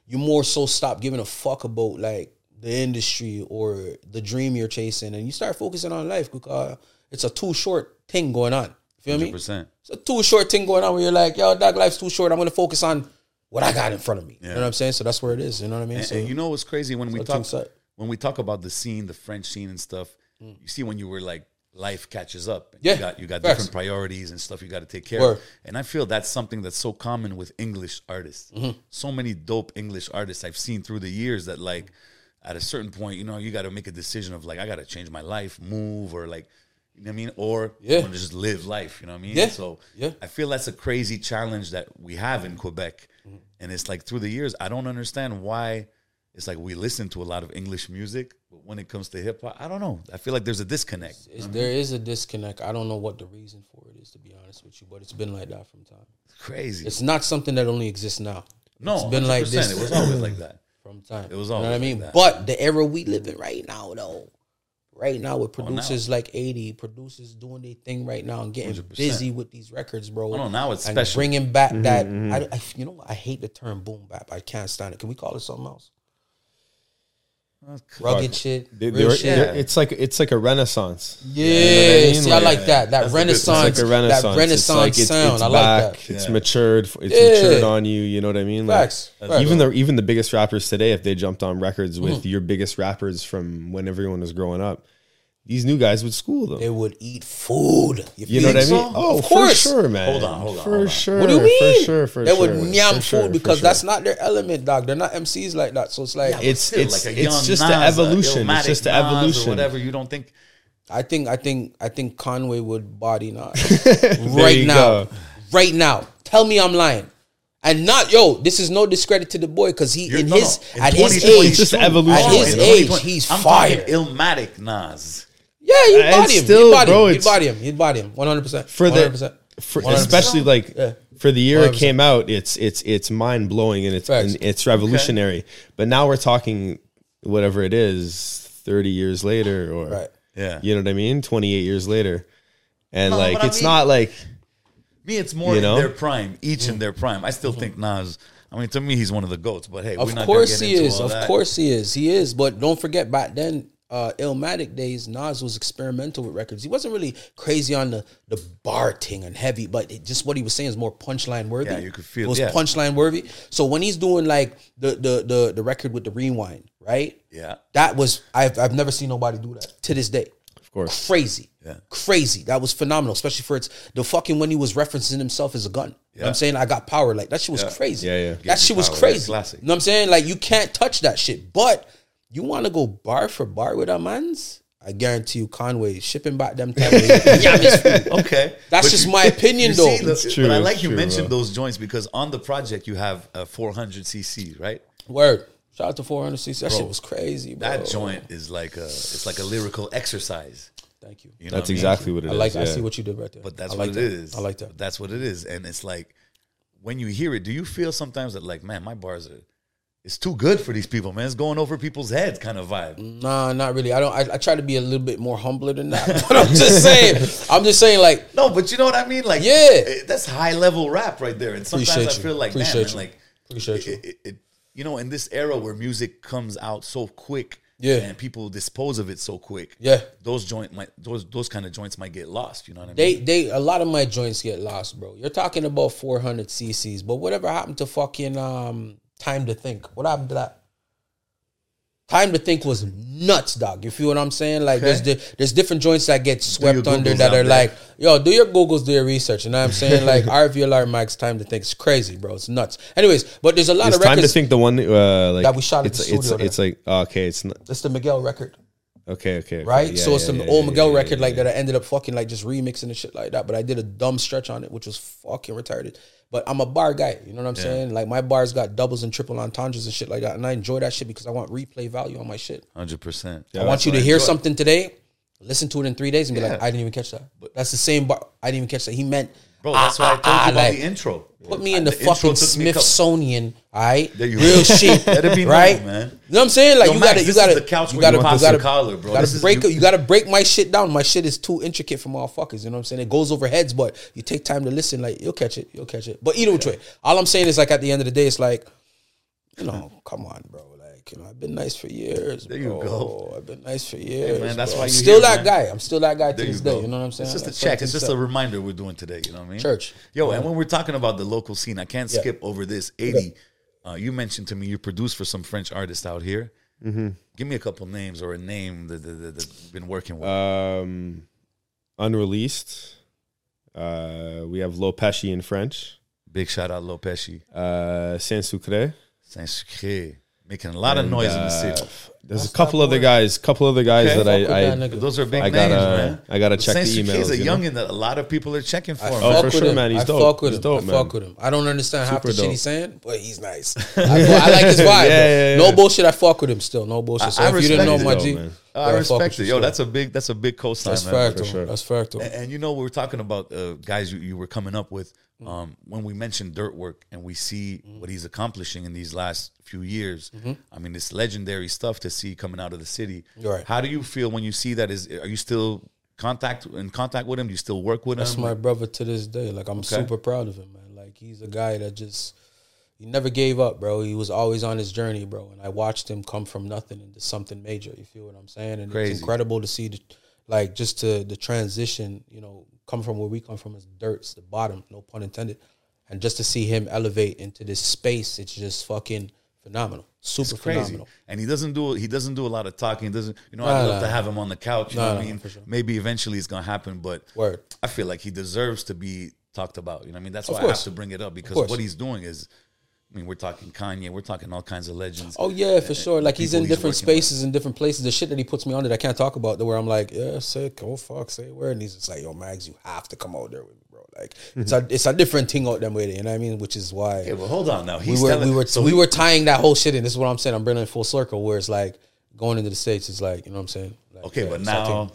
Speaker 2: you more so stop giving a fuck about like the industry or the dream you're chasing, and you start focusing on life because it's a too short thing going on. Feel me?
Speaker 1: 100%.
Speaker 2: It's a too short thing going on where you're like, yo, dog, life's too short. I'm gonna focus on what I got in front of me. You know what I'm saying? So that's where it is. You know what I mean?
Speaker 1: And,
Speaker 2: so
Speaker 1: and you know what's crazy when we talk when we talk about the scene, the French scene and stuff. You see when you were like life catches up.
Speaker 2: Yeah.
Speaker 1: You got you got
Speaker 2: Facts.
Speaker 1: different priorities and stuff you got to take care
Speaker 2: Word.
Speaker 1: of. And I feel that's something that's so common with English artists.
Speaker 2: Mm-hmm.
Speaker 1: So many dope English artists I've seen through the years that like at a certain point, you know, you got to make a decision of like I got to change my life, move or like you know what I mean? Or
Speaker 2: Yeah.
Speaker 1: Want to just live life, you know what I mean?
Speaker 2: Yeah.
Speaker 1: So
Speaker 2: Yeah.
Speaker 1: I feel that's a crazy challenge that we have in Quebec.
Speaker 2: Mm-hmm.
Speaker 1: And it's like through the years, I don't understand why it's like we listen to a lot of English music, but when it comes to hip hop, I don't know. I feel like there's a disconnect.
Speaker 2: It's, there is a disconnect. I don't know what the reason for it is, to be honest with you, but it's been like that from time.
Speaker 1: It's crazy.
Speaker 2: It's not something that only exists now.
Speaker 1: no,
Speaker 2: it's been like
Speaker 1: 100%.
Speaker 2: this.
Speaker 1: It was always like that.
Speaker 2: from time.
Speaker 1: It was
Speaker 2: you know what I mean.
Speaker 1: like.
Speaker 2: But the era we live in right now, though, right now with
Speaker 1: Oh, now.
Speaker 2: producers like eighty, producers doing their thing right now and getting
Speaker 1: 100%.
Speaker 2: busy with these records, bro.
Speaker 1: Oh, no, now it's
Speaker 2: and
Speaker 1: special.
Speaker 2: bringing back mm-hmm, that. Mm-hmm. I, I- you know. I hate the term boom bap. I can't stand it. Can we call it something else? Rugged shit,
Speaker 3: They,
Speaker 2: real
Speaker 3: they're-
Speaker 2: shit.
Speaker 3: they're- it's like it's like a renaissance.
Speaker 2: Yeah,
Speaker 3: I mean?
Speaker 2: see, I
Speaker 3: Like,
Speaker 2: like that. That
Speaker 1: that's good-
Speaker 2: renaissance,
Speaker 3: like a renaissance.
Speaker 2: that
Speaker 3: It's
Speaker 2: renaissance
Speaker 3: like
Speaker 2: sound.
Speaker 3: it's
Speaker 2: I like
Speaker 3: back.
Speaker 2: that.
Speaker 3: It's
Speaker 1: Yeah.
Speaker 3: matured. It's
Speaker 2: Yeah.
Speaker 3: matured on you. You know what I mean? Like,
Speaker 2: Facts. Facts.
Speaker 3: even the even the biggest rappers today, if they jumped on records with
Speaker 2: Mm-hmm.
Speaker 3: your biggest rappers from when everyone was growing up, these new guys would school them.
Speaker 2: they would eat food.
Speaker 3: you know what I mean?
Speaker 2: me?
Speaker 3: Oh,
Speaker 2: Of course.
Speaker 3: for sure, man.
Speaker 1: Hold on, hold on,
Speaker 3: for
Speaker 1: hold on.
Speaker 3: sure.
Speaker 2: What do you mean?
Speaker 3: For sure, for
Speaker 2: they
Speaker 3: sure.
Speaker 2: would nyam
Speaker 3: for sure,
Speaker 2: food
Speaker 3: for
Speaker 2: because
Speaker 3: sure.
Speaker 2: that's not their element, dog. They're not MCs like that. So it's like
Speaker 3: It's
Speaker 1: Still,
Speaker 3: it's
Speaker 1: like a
Speaker 3: it's
Speaker 1: young
Speaker 3: just
Speaker 1: Nas,
Speaker 3: the
Speaker 1: a
Speaker 3: evolution. It's just the
Speaker 1: Nas
Speaker 3: evolution.
Speaker 1: whatever. You don't think
Speaker 2: I think I think I think Conway would body not right now.
Speaker 3: go.
Speaker 2: Right now. Tell me I'm lying. And not yo, this is no discredit to the boy because he
Speaker 1: You're-
Speaker 2: in
Speaker 1: no,
Speaker 2: his
Speaker 1: no. In
Speaker 2: at his age,
Speaker 3: just evolution.
Speaker 2: at his
Speaker 1: oh,
Speaker 2: age, he's
Speaker 1: I'm
Speaker 2: fire.
Speaker 1: talking Illmatic Nas.
Speaker 2: Yeah, you'd
Speaker 3: And
Speaker 2: body him.
Speaker 3: still,
Speaker 2: you'd body
Speaker 3: bro,
Speaker 2: him. You'd
Speaker 3: it's-
Speaker 2: body him. You'd body him. One hundred percent.
Speaker 3: for the
Speaker 2: 100%.
Speaker 3: for, especially like
Speaker 2: Yeah.
Speaker 3: for the year it
Speaker 2: 100%.
Speaker 3: came out, it's it's it's mind blowing and it's and it's revolutionary. But now we're talking whatever it is, thirty years later, or
Speaker 2: Right.
Speaker 1: Yeah.
Speaker 3: you know what I mean, twenty eight years later, and
Speaker 1: No,
Speaker 3: like
Speaker 1: but I
Speaker 3: it's
Speaker 1: mean-
Speaker 3: not like
Speaker 1: Me, it's more
Speaker 3: You know?
Speaker 1: in their prime, each
Speaker 2: Mm-hmm.
Speaker 1: in their prime. I still think Nas. I mean, to me, he's one of the goats. But hey, we're
Speaker 2: Of
Speaker 1: not
Speaker 2: course
Speaker 1: gonna
Speaker 2: he
Speaker 1: into
Speaker 2: is. Of
Speaker 1: that.
Speaker 2: course he is. He is. But don't forget back then, uh Illmatic days, Nas was experimental with records. He wasn't really crazy on the the bar thing and heavy, but it, just what he was saying is more punchline worthy.
Speaker 1: Yeah, you could feel-
Speaker 2: it was
Speaker 1: yeah.
Speaker 2: punchline worthy. So when he's doing like the the the the record with the rewind, right?
Speaker 1: Yeah.
Speaker 2: That was I've I've never seen nobody do that to this day.
Speaker 3: of course.
Speaker 2: Crazy.
Speaker 1: Yeah.
Speaker 2: Crazy. That was phenomenal, especially for its the fucking when he was referencing himself as a gun. You know what I'm saying? I got power. Like that shit was
Speaker 1: Yeah.
Speaker 2: crazy.
Speaker 3: Yeah, yeah.
Speaker 2: That
Speaker 1: Gives you
Speaker 2: shit was crazy.
Speaker 1: That's classic.
Speaker 2: You know what I'm saying? Like you can't touch that shit. But you want to go bar for bar with a man's? I guarantee you, Conway shipping back them time. Yam his food.
Speaker 1: Okay,
Speaker 2: That's
Speaker 1: But
Speaker 2: just
Speaker 1: you-
Speaker 2: my opinion,
Speaker 1: you
Speaker 2: though.
Speaker 1: see,
Speaker 3: It's
Speaker 1: look,
Speaker 3: true,
Speaker 1: But I
Speaker 3: it's
Speaker 1: like you
Speaker 3: true,
Speaker 1: mentioned
Speaker 3: bro.
Speaker 1: those joints because on the project you have uh, a 400 cc, right?
Speaker 2: Word. Shout out to 400cc. That
Speaker 1: Bro,
Speaker 2: shit was crazy, bro.
Speaker 1: That joint is like a, it's like a lyrical exercise.
Speaker 2: Thank you.
Speaker 1: You know
Speaker 3: That's
Speaker 1: what
Speaker 3: exactly what it
Speaker 2: I
Speaker 3: is.
Speaker 2: like. I see what you did right there.
Speaker 1: But that's
Speaker 2: I
Speaker 1: what
Speaker 2: like
Speaker 1: it
Speaker 2: that.
Speaker 1: is.
Speaker 2: I like that.
Speaker 1: But that's what it is, and it's like when you hear it, do you feel sometimes that like, man, my bars are, it's too good for these people, man. It's going over people's heads, kind of vibe.
Speaker 2: Nah, not really. I don't. I, I try to be a little bit more humbler than that. But I'm just saying. I'm just saying. Like,
Speaker 1: No, but you know what I mean? Like,
Speaker 2: Yeah.
Speaker 1: eh, that's high level rap right there. And sometimes
Speaker 2: Appreciate
Speaker 1: I
Speaker 2: you.
Speaker 1: feel like,
Speaker 2: Appreciate
Speaker 1: man,
Speaker 2: you.
Speaker 1: like,
Speaker 2: Appreciate you.
Speaker 1: it, it, it, you know, in this era where music comes out so quick,
Speaker 2: Yeah.
Speaker 1: and people dispose of it so quick,
Speaker 2: yeah,
Speaker 1: those joint might those those kind of joints might get lost. You know what I mean?
Speaker 2: they they a lot of my joints get lost, bro. You're talking about 400 cc's, but whatever happened to fucking um time to think? What happened to that? Time to think was nuts, dog. You feel what I'm saying? Like there's di- there's different joints that get swept under
Speaker 1: Googles
Speaker 2: that are like, yo, do your Googles, do your research. You know what I'm saying? Like RVLR Mike's time to think. It's crazy, bro. It's nuts. Anyways, but there's a lot
Speaker 3: It's
Speaker 2: of
Speaker 3: time to think the one uh, like
Speaker 2: That we shot at
Speaker 3: it's
Speaker 2: the
Speaker 3: it's
Speaker 2: studio
Speaker 3: it's like oh, okay, it's not
Speaker 2: That's the Miguel record.
Speaker 3: Okay, okay, okay.
Speaker 2: right?
Speaker 3: Yeah,
Speaker 2: so it's
Speaker 3: yeah,
Speaker 2: an
Speaker 3: yeah,
Speaker 2: old
Speaker 3: yeah,
Speaker 2: Miguel
Speaker 3: yeah,
Speaker 2: record
Speaker 3: yeah,
Speaker 2: like
Speaker 3: yeah.
Speaker 2: that. I ended up fucking like just remixing and shit like that. But I did a dumb stretch on it, which was fucking retarded. But I'm a bar guy, you know what I'm saying? Like my bars got doubles and triple entendres and shit like that, and I enjoy that shit because I want replay value on my shit.
Speaker 1: Hundred percent.
Speaker 2: I want you to hear something today, listen to it in three days, and be like, I didn't even catch that. But that's the same bar. I didn't even catch that. He meant,
Speaker 1: bro. That's why I told
Speaker 2: ah,
Speaker 1: you about
Speaker 2: like,
Speaker 1: the intro.
Speaker 2: Put me in the,
Speaker 1: intro
Speaker 2: fucking
Speaker 1: took me a couple-
Speaker 2: Smithsonian, all right?
Speaker 1: There you
Speaker 2: Real shit,
Speaker 1: it be
Speaker 2: right?
Speaker 1: man.
Speaker 2: You know what I'm saying? Like
Speaker 1: Yo,
Speaker 2: you
Speaker 1: Max,
Speaker 2: gotta, you gotta,
Speaker 1: the couch
Speaker 2: you gotta,
Speaker 1: you pop
Speaker 2: gotta,
Speaker 1: collar, bro.
Speaker 2: gotta
Speaker 1: This is-
Speaker 2: break
Speaker 1: you-
Speaker 2: it. You gotta break my shit down. My shit is too intricate for motherfuckers. You know what I'm saying? It goes over heads, but you take time to listen. Like you'll catch it, you'll catch it. But either which way, all I'm saying is like at the end of the day, it's like, you know, come on, bro. Like you know, I've been nice for years. There
Speaker 1: you
Speaker 2: bro.
Speaker 1: go.
Speaker 2: I've been nice for years.
Speaker 1: man, that's
Speaker 2: bro.
Speaker 1: why
Speaker 2: I'm
Speaker 1: you
Speaker 2: still
Speaker 1: here,
Speaker 2: that
Speaker 1: man.
Speaker 2: guy. I'm still that guy to this
Speaker 1: you
Speaker 2: day. You know what I'm saying?
Speaker 1: It's just a check. It's just
Speaker 2: yourself.
Speaker 1: a reminder we're doing today. You know what I mean?
Speaker 2: Church.
Speaker 1: Yo, and when we're talking about the local scene, I can't
Speaker 2: Yeah.
Speaker 1: skip over this. 80, uh, you mentioned to me you produced for some French artists out here.
Speaker 2: Mm-hmm.
Speaker 1: Give me a couple names or a name that, that, that, that you've been working with.
Speaker 3: Um, unreleased. Uh, we have Lo Pesci in French.
Speaker 1: Big shout out Lopeshi.
Speaker 3: Uh, Saint Sucre.
Speaker 1: Saint Sucre. Making a lot of
Speaker 3: And,
Speaker 1: noise in the
Speaker 3: uh,
Speaker 1: city.
Speaker 3: There's
Speaker 2: That's
Speaker 3: a couple other
Speaker 2: boy.
Speaker 3: guys, couple other guys
Speaker 1: Okay.
Speaker 3: that
Speaker 2: Fuck with
Speaker 3: I,
Speaker 2: that
Speaker 3: I.
Speaker 1: Those are big
Speaker 3: I
Speaker 1: names,
Speaker 3: gotta-
Speaker 1: man.
Speaker 3: I gotta check
Speaker 1: Saint
Speaker 3: the
Speaker 1: Sucre is
Speaker 3: emails,
Speaker 1: a
Speaker 3: you know?
Speaker 1: youngin that a lot of people are checking for.
Speaker 2: I
Speaker 1: man.
Speaker 3: Oh, for sure,
Speaker 2: him.
Speaker 3: man. He's
Speaker 2: I
Speaker 3: dope.
Speaker 2: fuck with
Speaker 3: He's
Speaker 2: him.
Speaker 3: dope,
Speaker 2: I
Speaker 3: man.
Speaker 2: fuck with him. I don't understand half the
Speaker 3: Super
Speaker 2: shit he's saying, but he's nice. I, I like his vibe.
Speaker 3: Yeah, yeah, yeah.
Speaker 2: No bullshit. I fuck with him still. No bullshit. So
Speaker 1: I- I
Speaker 2: if you didn't know
Speaker 1: respect
Speaker 2: my
Speaker 3: it,
Speaker 2: G,
Speaker 3: though.
Speaker 1: I
Speaker 2: yeah,
Speaker 1: respect
Speaker 2: with
Speaker 1: it. Yo,
Speaker 2: still.
Speaker 1: that's a big that's a big cosign,
Speaker 2: that's
Speaker 1: man.
Speaker 2: fact.
Speaker 3: for sure.
Speaker 2: That's fact.
Speaker 1: And, and you know, we were talking about uh, guys you, you were coming up with um, when we mentioned dirt work and we see what he's accomplishing in these last few years. I mean, it's legendary stuff to see coming out of the city.
Speaker 2: Right.
Speaker 1: How do you feel when you see that? Is are you still contact in contact with him? Do you still work with
Speaker 2: That's
Speaker 1: him?
Speaker 2: my brother to this day. Like I'm super proud of him, man. Like he's a guy that just he never gave up, bro. He was always on his journey, bro. And I watched him come from nothing into something major. You feel what I'm saying? And
Speaker 1: Crazy.
Speaker 2: it's incredible to see the like just to the transition, you know, come from where we come from as dirt's the bottom, no pun intended. And just to see him elevate into this space, it's just fucking phenomenal. Super
Speaker 1: It's crazy,
Speaker 2: phenomenal.
Speaker 1: and he doesn't do he doesn't do a lot of talking. He doesn't you know?
Speaker 2: Nah,
Speaker 1: I'd love
Speaker 2: nah,
Speaker 1: to have him on the couch. You
Speaker 2: Nah,
Speaker 1: know what I mean?
Speaker 2: sure.
Speaker 1: Maybe eventually it's gonna happen, but
Speaker 2: Word.
Speaker 1: I feel like he deserves to be talked about. You know what I mean? That's why I have to bring it up because what he's doing is I mean, we're talking Kanye, we're talking all kinds of legends.
Speaker 2: Oh yeah, for uh, sure. Like he's in
Speaker 1: he's
Speaker 2: different
Speaker 1: with.
Speaker 2: spaces and different places. The shit that he puts me on that I can't talk about, where I'm like, yeah, sick. Oh fuck, say where, and he's just like, yo, Mags, you have to come out there with me, bro. Like it's a it's a different thing out there with it. You know what I mean? Which is why
Speaker 1: Okay, but hold on now.
Speaker 2: we were
Speaker 1: telling,
Speaker 2: we were
Speaker 1: so
Speaker 2: we
Speaker 1: he-
Speaker 2: were tying that whole shit in. This is what I'm saying. I'm bringing it full circle, where it's like going into the states is like, you know what I'm saying? Like,
Speaker 1: Okay,
Speaker 2: yeah,
Speaker 1: but now.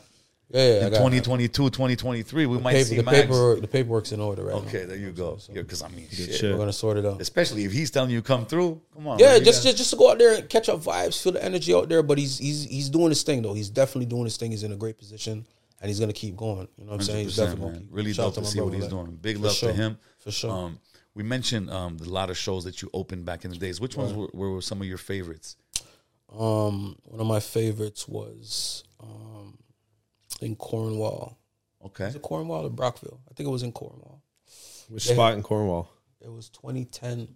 Speaker 2: Yeah, yeah,
Speaker 1: in 2022, 2023, we might
Speaker 2: paper,
Speaker 1: see
Speaker 2: the
Speaker 1: Max.
Speaker 2: paperwork the paperwork's in order right
Speaker 1: Okay,
Speaker 2: now.
Speaker 1: there you go. Because I mean, shit.
Speaker 3: shit.
Speaker 2: We're gonna sort it out.
Speaker 1: Especially if he's telling you come through. Come on.
Speaker 2: Yeah, just,
Speaker 1: gotta-
Speaker 2: just just to go out there and catch up vibes, feel the energy out there. But he's he's he's doing his thing though. He's definitely doing his thing. He's in a great position, and he's gonna keep going. You know what I'm saying? He's definitely
Speaker 1: man.
Speaker 2: gonna keep.
Speaker 1: Really
Speaker 2: shout
Speaker 1: dope to
Speaker 2: my
Speaker 1: see what he's
Speaker 2: like,
Speaker 1: doing. Big
Speaker 2: for
Speaker 1: love
Speaker 2: sure.
Speaker 1: to him.
Speaker 2: For sure.
Speaker 1: Um, we mentioned um, the lot of shows that you opened back in the days. Which ones were, were some of your favorites?
Speaker 2: Um, one of my favorites was um, in Cornwall.
Speaker 1: Okay.
Speaker 2: Was it Cornwall or Brockville? I think it was in Cornwall.
Speaker 3: Which spot in Cornwall?
Speaker 2: It was 2010,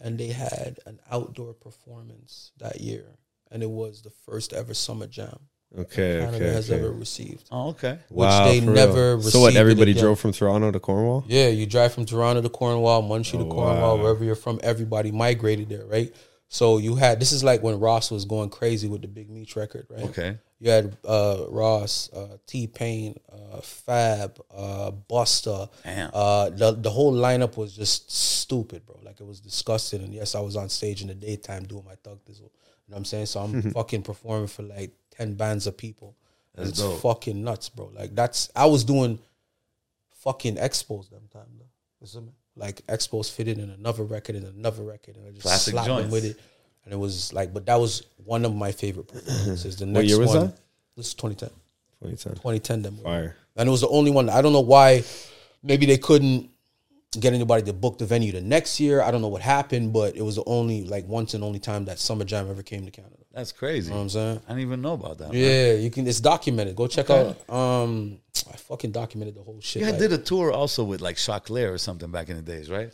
Speaker 2: and they had an outdoor performance that year, and it was the first ever summer jam
Speaker 3: Okay,
Speaker 2: Canada
Speaker 3: okay,
Speaker 2: has
Speaker 3: okay.
Speaker 2: ever received.
Speaker 1: Oh, okay.
Speaker 2: Which
Speaker 3: Wow,
Speaker 2: they
Speaker 3: for real.
Speaker 2: never
Speaker 3: So what? Everybody drove from Toronto to Cornwall.
Speaker 2: Yeah, you drive from Toronto to Cornwall, Muncie to
Speaker 3: Oh,
Speaker 2: Cornwall,
Speaker 3: wow.
Speaker 2: wherever you're from. Everybody migrated there, right? So you had this is like when Ross was going crazy with the Big Meech record, right?
Speaker 1: Okay.
Speaker 2: You had uh, Ross, uh, T Pain, uh, Fab, uh, Busta.
Speaker 1: Damn.
Speaker 2: Uh, the the whole lineup was just stupid, bro. Like it was disgusting. And yes, I was on stage in the daytime doing my thug dizzle. You know what I'm saying? So I'm fucking performing for like ten bands of people.
Speaker 1: That's
Speaker 2: it's
Speaker 1: dope.
Speaker 2: fucking nuts, bro. Like that's I was doing fucking expos them time though. You see me? Like expos fitted in another record and another record, and I just
Speaker 1: Classic
Speaker 2: slapped them with it. And it was like, but that was one of my favorite performances. The next
Speaker 3: year was
Speaker 2: one,
Speaker 3: that?
Speaker 2: this is 2010.
Speaker 3: 2010.
Speaker 2: 2010 them.
Speaker 3: Fire.
Speaker 2: And it was the only one. I don't know why. Maybe they couldn't get anybody to book the venue the next year. I don't know what happened, but it was the only like once and only time that Summer Jam ever came to Canada.
Speaker 1: That's crazy.
Speaker 2: You know what I'm saying?
Speaker 1: I didn't even know about that. man.
Speaker 2: Yeah, you can. It's documented. Go check out. Um, I fucking documented the whole shit.
Speaker 1: Yeah,
Speaker 2: like-
Speaker 1: did a tour also with like Choclair or something back in the days, right?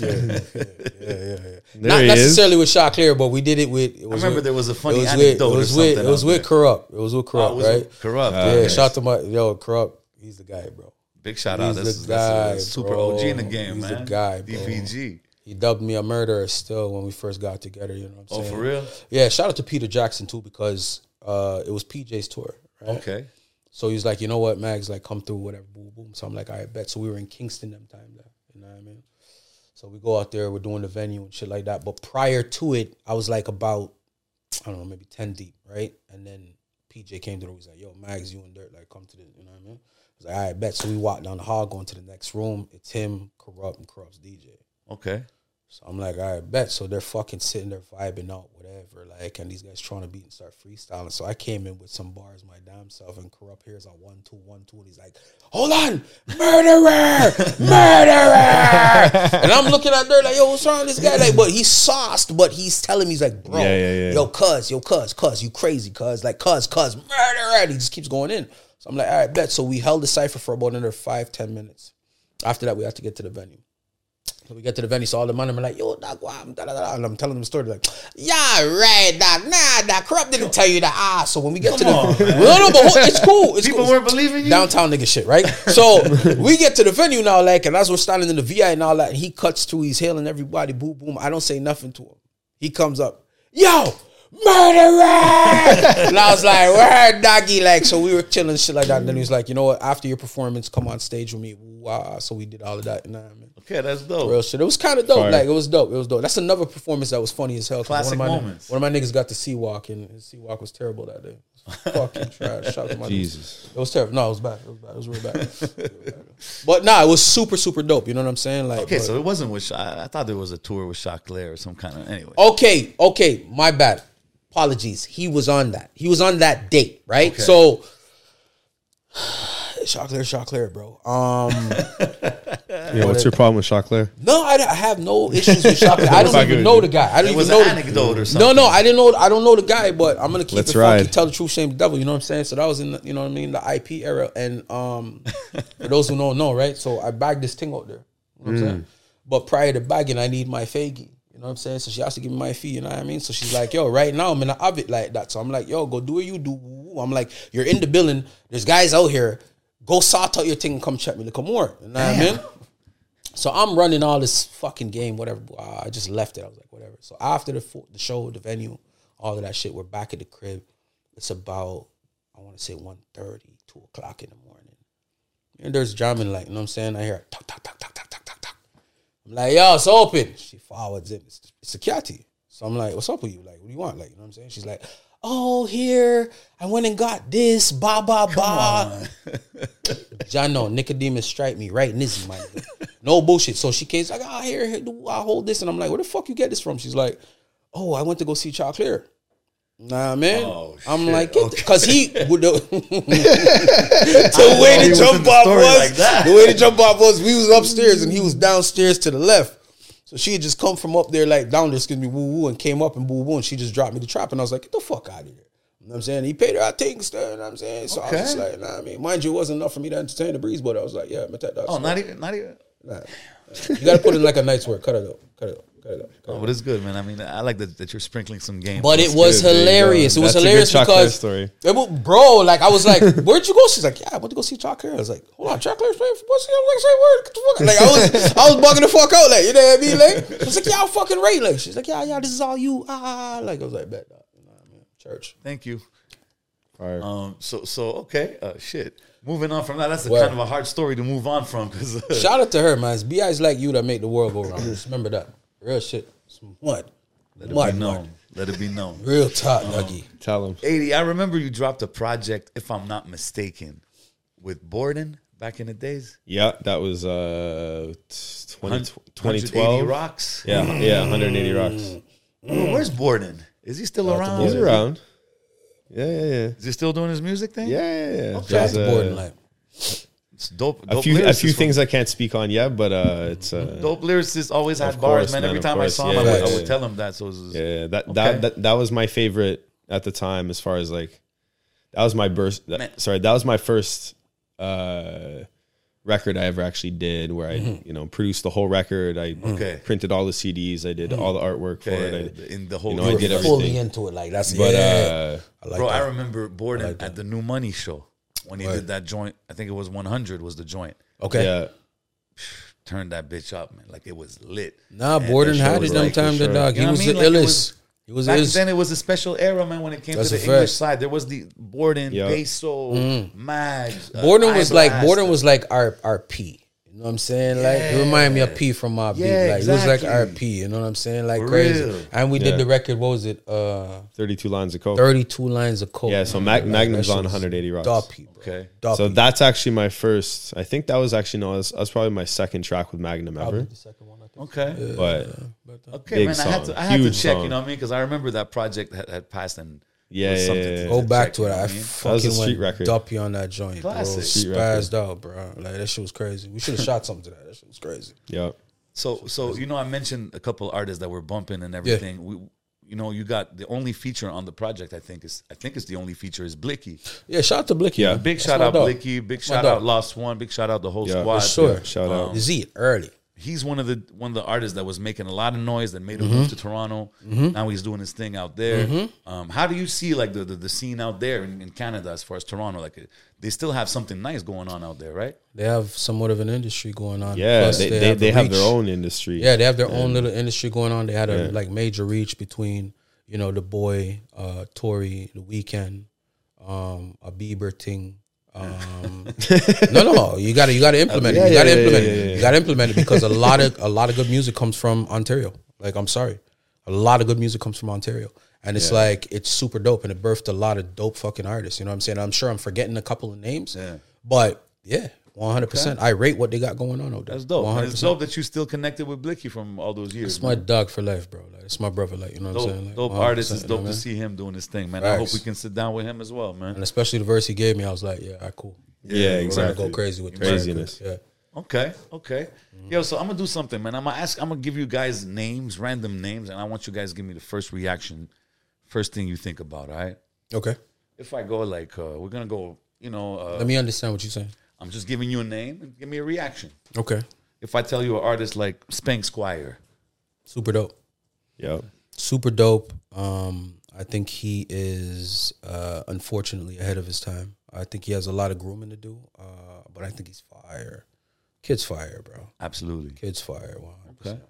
Speaker 3: Yeah, yeah, yeah.
Speaker 2: Not
Speaker 3: he
Speaker 2: necessarily with Choclair, but we did it with. It was
Speaker 1: remember
Speaker 2: with,
Speaker 1: there was a
Speaker 2: it
Speaker 1: funny
Speaker 2: was with,
Speaker 1: anecdote
Speaker 2: it
Speaker 1: or
Speaker 2: was with, it was with. Kurupt. It was with
Speaker 1: Oh,
Speaker 2: Kurupt,
Speaker 1: it was
Speaker 2: right?
Speaker 1: Kurupt.
Speaker 2: Yeah,
Speaker 1: okay.
Speaker 2: shout to my yo Kurupt. He's the guy, bro.
Speaker 1: Big shout out.
Speaker 2: He's
Speaker 1: This is a
Speaker 2: guy,
Speaker 1: super
Speaker 2: bro.
Speaker 1: OG in the game,
Speaker 2: He's
Speaker 1: man.
Speaker 2: guy, bro.
Speaker 1: DPG.
Speaker 2: He dubbed me a murderer still when we first got together. You know what I'm
Speaker 1: Oh,
Speaker 2: saying?
Speaker 1: Oh, for real?
Speaker 2: Yeah. Shout out to Peter Jackson too because uh, it was PJ's tour. Right?
Speaker 1: Okay.
Speaker 2: So he's like, you know what, Mags, like come through, whatever, boom, boom. So I'm like, I bet. So we were in Kingston them time there. You know what I mean? So we go out there, we're doing the venue and shit like that. But prior to it, I was like about, I don't know, maybe 10 deep, right? And then PJ came room, he's like, yo, Mags, you and Dirt, like come to the, you know what I mean? I was like, all right, bet. So we walk down the hall, going to the next room. It's him, Kurupt, and Kurupt's DJ.
Speaker 1: Okay.
Speaker 2: So I'm like, all right, bet. So they're fucking sitting there vibing out, whatever. Like, and these guys trying to beat and start freestyling. So I came in with some bars, my damn self, and Kurupt here's a one, two, one, two, and he's like, hold on, murderer, murderer. and I'm looking at there like, yo, what's wrong with this guy? Like, but he's sauced, but he's telling me, he's like, bro,
Speaker 3: Yeah, yeah, yeah.
Speaker 2: yo, cuz, yo, cuz, cuz, you crazy, cuz, like, cuz, cuz, murderer. And he just keeps going in. So I'm like, all right, bet. So we held the cipher for about another five, ten minutes. After that, we had to get to the venue. So we get to the venue, so all the money, I'm like, yo, dog, wow, da, da, da, and I'm telling them the story, like, yeah, right, dog, nah, dog, Kurupt didn't tell you that, ah, so when we get to the,
Speaker 1: on,
Speaker 2: no, no, but it's cool, it's
Speaker 1: People
Speaker 2: cool.
Speaker 1: weren't believing you.
Speaker 2: Downtown nigga shit, right? So we get to the venue now, like, and as we're standing in the VI and all that, and he cuts through, he's hailing everybody, boom, boom. I don't say nothing to him. He comes up, yo, murderer! and I was like, word, doggy, like, so we were chilling, shit like that. And then he was like, you know what? After your performance, come on stage with me. Wow. So we did all of that. You know what I mean?
Speaker 1: Okay, that's dope.
Speaker 2: Real shit. It was kind of dope.
Speaker 3: Fire.
Speaker 2: Like it was dope. It was dope. That's another performance that was funny as hell.
Speaker 1: Classic
Speaker 2: one of my,
Speaker 1: moments.
Speaker 2: One of my niggas got the sea walk, and his sea walk was terrible that day. It was fucking trash. Shout out to my
Speaker 3: Jesus.
Speaker 2: It was terrible. No, it was bad. It was bad. It was real bad. It was bad. but nah, it was super, super dope. You know what I'm saying? Like,
Speaker 1: Okay,
Speaker 2: but-
Speaker 1: so it wasn't with. Sh- I I thought there was a tour with Choclair or some kind of. Anyway.
Speaker 2: Okay, okay, my bad. Apologies. He was on that. He was on that date, right?
Speaker 1: Okay.
Speaker 2: So Choclair, Choclair, bro. Um
Speaker 3: Yeah, what's your problem with Choclair?
Speaker 2: No, I, I have no issues with Choclair. I don't even know the guy. I don't
Speaker 1: It
Speaker 2: even know
Speaker 1: an
Speaker 2: the-
Speaker 1: anecdote or something.
Speaker 2: No, no, I didn't know. I don't know the guy, but I'm gonna keep
Speaker 3: Let's
Speaker 2: it funky.
Speaker 3: ride.
Speaker 2: Tell the truth, shame the devil. You know what I'm saying? So that was in the, you know what I mean, the IP era. And um, for those who don't know, right? So I bagged this thing out there. You know what I'm saying? But prior to bagging, I need my faggy. You know what I'm saying? So she has to give me my fee. You know what I mean? So she's like, "Yo, right now I'm in the oven like that." So I'm like, "Yo, go do what you do." I'm like, "You're in the building. There's guys out here. Go sort out your thing and come check me. Look more." You know what I mean? So I'm running all this fucking game, whatever. Uh, I just left it. I was like, whatever. So after the fo- the show, the venue, all of that shit, we're back at the crib. It's about I want to say 1.30, 2 o'clock in the morning. And there's jamming like, you know what I'm saying? I hear talk, talk, talk, talk, talk. I'm like, yo, it's open. She forwards it. It's, it's security. So I'm like, what's up with you? Like, what do you want? Like, you know what I'm saying? She's like, oh, here, I went and got this, ba, ba, ba. John, no, Nicodemus strike me right in this, nigga. No bullshit. So she came, she's like, ah, here, here, I hold this? And I'm like, where the fuck you get this from? She's like, oh, I went to go see Choclair. Nah, man.
Speaker 1: Oh,
Speaker 2: I'm
Speaker 1: shit.
Speaker 2: like, because he would. The, the way the jump
Speaker 1: in the
Speaker 2: off was,
Speaker 1: like
Speaker 2: the way the jump off was, we was upstairs and he was downstairs to the left. So she had just come from up there, like down there, excuse me, woo woo, and came up and boo woo, and she just dropped me the trap, and I was like, get the fuck out of here. You know what I'm saying? He paid her out things, you know what I'm saying? So I was just
Speaker 1: Okay.
Speaker 2: like, nah, I mean, mind you, it wasn't enough for me to entertain the breeze, but I was like, yeah, I'm that.
Speaker 1: Oh, not even, not even.
Speaker 2: Nah. You gotta put it like a night's work. Cut it up. Cut it up. Cut it up. Cut it
Speaker 1: Oh, but it's good, man. I mean, I like that, that you're sprinkling some game.
Speaker 2: But it was
Speaker 3: good. There you go.
Speaker 2: hilarious. It was
Speaker 3: That's a good
Speaker 2: hilarious because
Speaker 3: story.
Speaker 2: it wa- bro, like I was like, "Where'd you go?" She's like, "Yeah, I went to go see Choclair." I was like, "Hold on, Choclair's playing for pussy." I'm like, "Say word, get the fuck." out." Like I was, I was bugging the fuck out. Like you know what I mean? Like I was like, "Yeah, I'm fucking right." Like she's like, "Yeah, yeah, this is all you." Ah, like I was like, "Bet. You know what I mean? Church.
Speaker 1: Thank you.
Speaker 3: Fire.
Speaker 1: Um. So so okay. Uh. Shit. Moving on from that. That's a
Speaker 2: Well-
Speaker 1: kind of a hard story to move on from because.
Speaker 2: Shout out to her, man. It's BI's like you that make the world go round. Just remember that. Real shit. It's mud.
Speaker 1: Let it
Speaker 2: Mud,
Speaker 1: be
Speaker 2: mud.
Speaker 1: known. Let it be known.
Speaker 2: Real top, nuggy.
Speaker 3: Tell him.
Speaker 1: 80, I remember you dropped a project, if I'm not mistaken, with Borden back in the days.
Speaker 3: Yeah, that was uh, t- 20, 2012.
Speaker 1: Rocks.
Speaker 3: Yeah, yeah, 180 rocks.
Speaker 1: Oh, where's Borden? Is he still around?
Speaker 3: He's around. Yeah, yeah, yeah.
Speaker 1: Is he still doing his music thing?
Speaker 3: Yeah, yeah, yeah.
Speaker 1: Okay.
Speaker 3: There's,
Speaker 2: That's
Speaker 3: uh,
Speaker 2: boarding like.
Speaker 1: It's dope.
Speaker 3: a few, a few things I can't speak on yet, but uh, it's uh,
Speaker 1: Dope lyricists always had
Speaker 3: Of
Speaker 1: bars, man.
Speaker 3: man,
Speaker 1: Every time
Speaker 3: course.
Speaker 1: I saw him,
Speaker 3: Yeah,
Speaker 1: I, would,
Speaker 3: yeah,
Speaker 1: I would tell him that. So it was,
Speaker 3: yeah, that,
Speaker 1: Okay.
Speaker 3: that that that was my favorite at the time. As far as like, that was my burst. That, sorry, that was my first uh, record I ever actually did, where I you know produced the whole record. I
Speaker 1: Okay.
Speaker 3: printed all the CDs. I did all the artwork for it. I,
Speaker 1: in the whole
Speaker 3: you know, I did
Speaker 2: were
Speaker 3: everything.
Speaker 2: fully into it. Like that's
Speaker 3: but
Speaker 2: yeah.
Speaker 3: uh,
Speaker 2: I like
Speaker 1: Bro,
Speaker 2: that.
Speaker 1: I remember Borden at the New Money show when he
Speaker 2: Right.
Speaker 1: did that joint. I think it was 100 was the joint.
Speaker 2: okay.
Speaker 3: yeah,
Speaker 1: Turned that bitch up, man. Like it was lit.
Speaker 2: Nah,
Speaker 1: And
Speaker 2: Borden had it
Speaker 1: was
Speaker 2: them
Speaker 1: like,
Speaker 2: time,
Speaker 3: for
Speaker 2: the dog.
Speaker 1: You
Speaker 2: He was
Speaker 1: what I
Speaker 2: the
Speaker 1: mean? Like, it
Speaker 2: illest.
Speaker 1: was-
Speaker 2: He was
Speaker 1: Back
Speaker 2: his.
Speaker 1: then, it was a special era, man. When it came
Speaker 2: That's
Speaker 1: to
Speaker 2: a
Speaker 1: the English side, there was the Borden,
Speaker 3: Yeah.
Speaker 1: Peso, Mags. uh,
Speaker 2: Borden was like Borden was like our our P. You know what I'm saying? Like it reminded me of P from my beat.
Speaker 1: Yeah,
Speaker 2: Like it was like
Speaker 1: exactly.
Speaker 2: our P. You know what I'm saying? Like
Speaker 1: For
Speaker 2: crazy.
Speaker 1: real.
Speaker 2: And we
Speaker 3: Yeah.
Speaker 2: did the record. What was it? Uh,
Speaker 3: 32 lines of coke.
Speaker 2: 32 lines of coke.
Speaker 3: Yeah, so
Speaker 2: man.
Speaker 3: Mag- Magnum's
Speaker 2: that shit
Speaker 3: on
Speaker 2: was
Speaker 3: 180 rocks.
Speaker 2: Duppy, bro.
Speaker 1: Okay.
Speaker 2: Duppy.
Speaker 3: So that's actually my first. I think that was actually no. That was, that was probably my second track with Magnum ever.
Speaker 2: the second one. I think.
Speaker 1: Okay.
Speaker 3: But
Speaker 1: Okay,
Speaker 3: Big
Speaker 1: man. I had to, I had to check,
Speaker 3: song.
Speaker 1: you know what I mean? Because I remember that project had, had passed and
Speaker 3: Yeah, yeah, yeah, yeah.
Speaker 2: Go back to it. I
Speaker 1: what I mean?
Speaker 2: fucking
Speaker 3: street
Speaker 2: went
Speaker 3: record.
Speaker 2: duppy on that joint,
Speaker 1: Classic.
Speaker 2: bro.
Speaker 3: Street
Speaker 2: Spazzed out, bro. Like that shit was crazy. We should have shot something to that. That shit was crazy.
Speaker 3: yeah.
Speaker 1: So, so you know, I mentioned a couple artists that were bumping and everything. We, you know, you got the only feature on the project. I think is, I think it's the only feature is Blicky.
Speaker 2: Yeah, shout out to Blicky.
Speaker 3: Yeah.
Speaker 1: Big
Speaker 2: That's
Speaker 1: shout out
Speaker 2: dog.
Speaker 1: Blicky. Big
Speaker 2: my
Speaker 1: shout
Speaker 2: dog.
Speaker 1: out Lost One. Big shout out the whole
Speaker 3: Yeah,
Speaker 1: squad.
Speaker 2: For sure.
Speaker 3: Yeah, shout out.
Speaker 2: Z early.
Speaker 1: He's one of the one of the artists that was making a lot of noise that made him
Speaker 2: Mm-hmm.
Speaker 1: move to Toronto. Now he's doing his thing out there. Um, how do you see like the, the, the scene out there in, in Canada as far as Toronto? Like they still have something nice going on out there, right?
Speaker 2: They have somewhat of an industry going on.
Speaker 3: Yeah,
Speaker 2: Plus,
Speaker 3: they, they, they,
Speaker 2: the
Speaker 3: have their own industry.
Speaker 2: Yeah, they have their own little industry going on. They had a like major reach between you know the boy, uh, Tory, the Weeknd, um, a Bieber thing. Um, no, no, you got to you got to implement it. You got to
Speaker 3: yeah, yeah,
Speaker 2: implement it. You got to implement it because a lot of a lot of good music comes from Ontario. Like I'm sorry, a lot of good music comes from Ontario, and it's like it's super dope, and it birthed a lot of dope fucking artists. You know what I'm saying? I'm sure I'm forgetting a couple of names,
Speaker 1: Yeah.
Speaker 2: but yeah, 100. percent I rate what they got going on out there.
Speaker 1: That's dope. And
Speaker 2: 100%.
Speaker 1: It's dope that you still connected with Blicky from all those years.
Speaker 2: It's my dog for life, bro. Like it's my brother. Like you know what I'm saying. Like,
Speaker 1: dope
Speaker 2: 100%,
Speaker 1: artist. It's
Speaker 2: you know
Speaker 1: dope
Speaker 2: what
Speaker 1: to see him doing his thing, man. I hope we can sit down with him as well, man.
Speaker 2: And especially the verse he gave me, I was like, yeah, all right, cool.
Speaker 3: Yeah,
Speaker 2: We're gonna
Speaker 3: exactly.
Speaker 2: go crazy with this.
Speaker 3: Craziness.
Speaker 2: Yeah.
Speaker 1: Okay, okay. Yo, so I'm gonna do something, man. I'm gonna ask. I'm gonna give you guys names, random names, and I want you guys to give me the first reaction, first thing you think about. All right.
Speaker 2: Okay.
Speaker 1: If I go like, uh, we're gonna go. You know, uh,
Speaker 2: Let me understand what you're saying.
Speaker 1: I'm just giving you a name and give me a reaction.
Speaker 2: Okay.
Speaker 1: If I tell you an artist like Spank Squire,
Speaker 2: Super dope.
Speaker 3: Yeah.
Speaker 2: Super dope. Um, I think he is uh, unfortunately ahead of his time. I think he has a lot of grooming to do, uh, but I think he's fire. Kids fire, bro.
Speaker 1: Absolutely.
Speaker 2: Kids fire. Wow.
Speaker 1: Okay.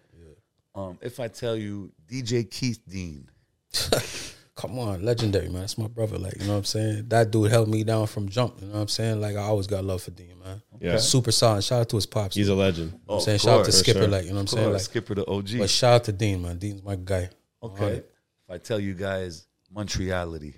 Speaker 1: Um, if I tell you DJ Keith Dean,
Speaker 2: Come on, legendary man. That's my brother. Like you know what I'm saying. That dude held me down from jump. You know what I'm saying. Like I always got love for Dean, man.
Speaker 3: Yeah.
Speaker 2: Super solid. Shout out to his pops.
Speaker 3: He's
Speaker 2: you
Speaker 3: a legend.
Speaker 2: know what I'm
Speaker 1: Oh,
Speaker 2: saying
Speaker 1: of
Speaker 2: shout out to
Speaker 1: course,
Speaker 2: Skipper.
Speaker 3: sure.
Speaker 2: Like you know what I'm saying. Like,
Speaker 1: Skipper the OG.
Speaker 2: but shout out to Dean, man. Dean's my guy.
Speaker 1: okay. If I tell you guys Montreality,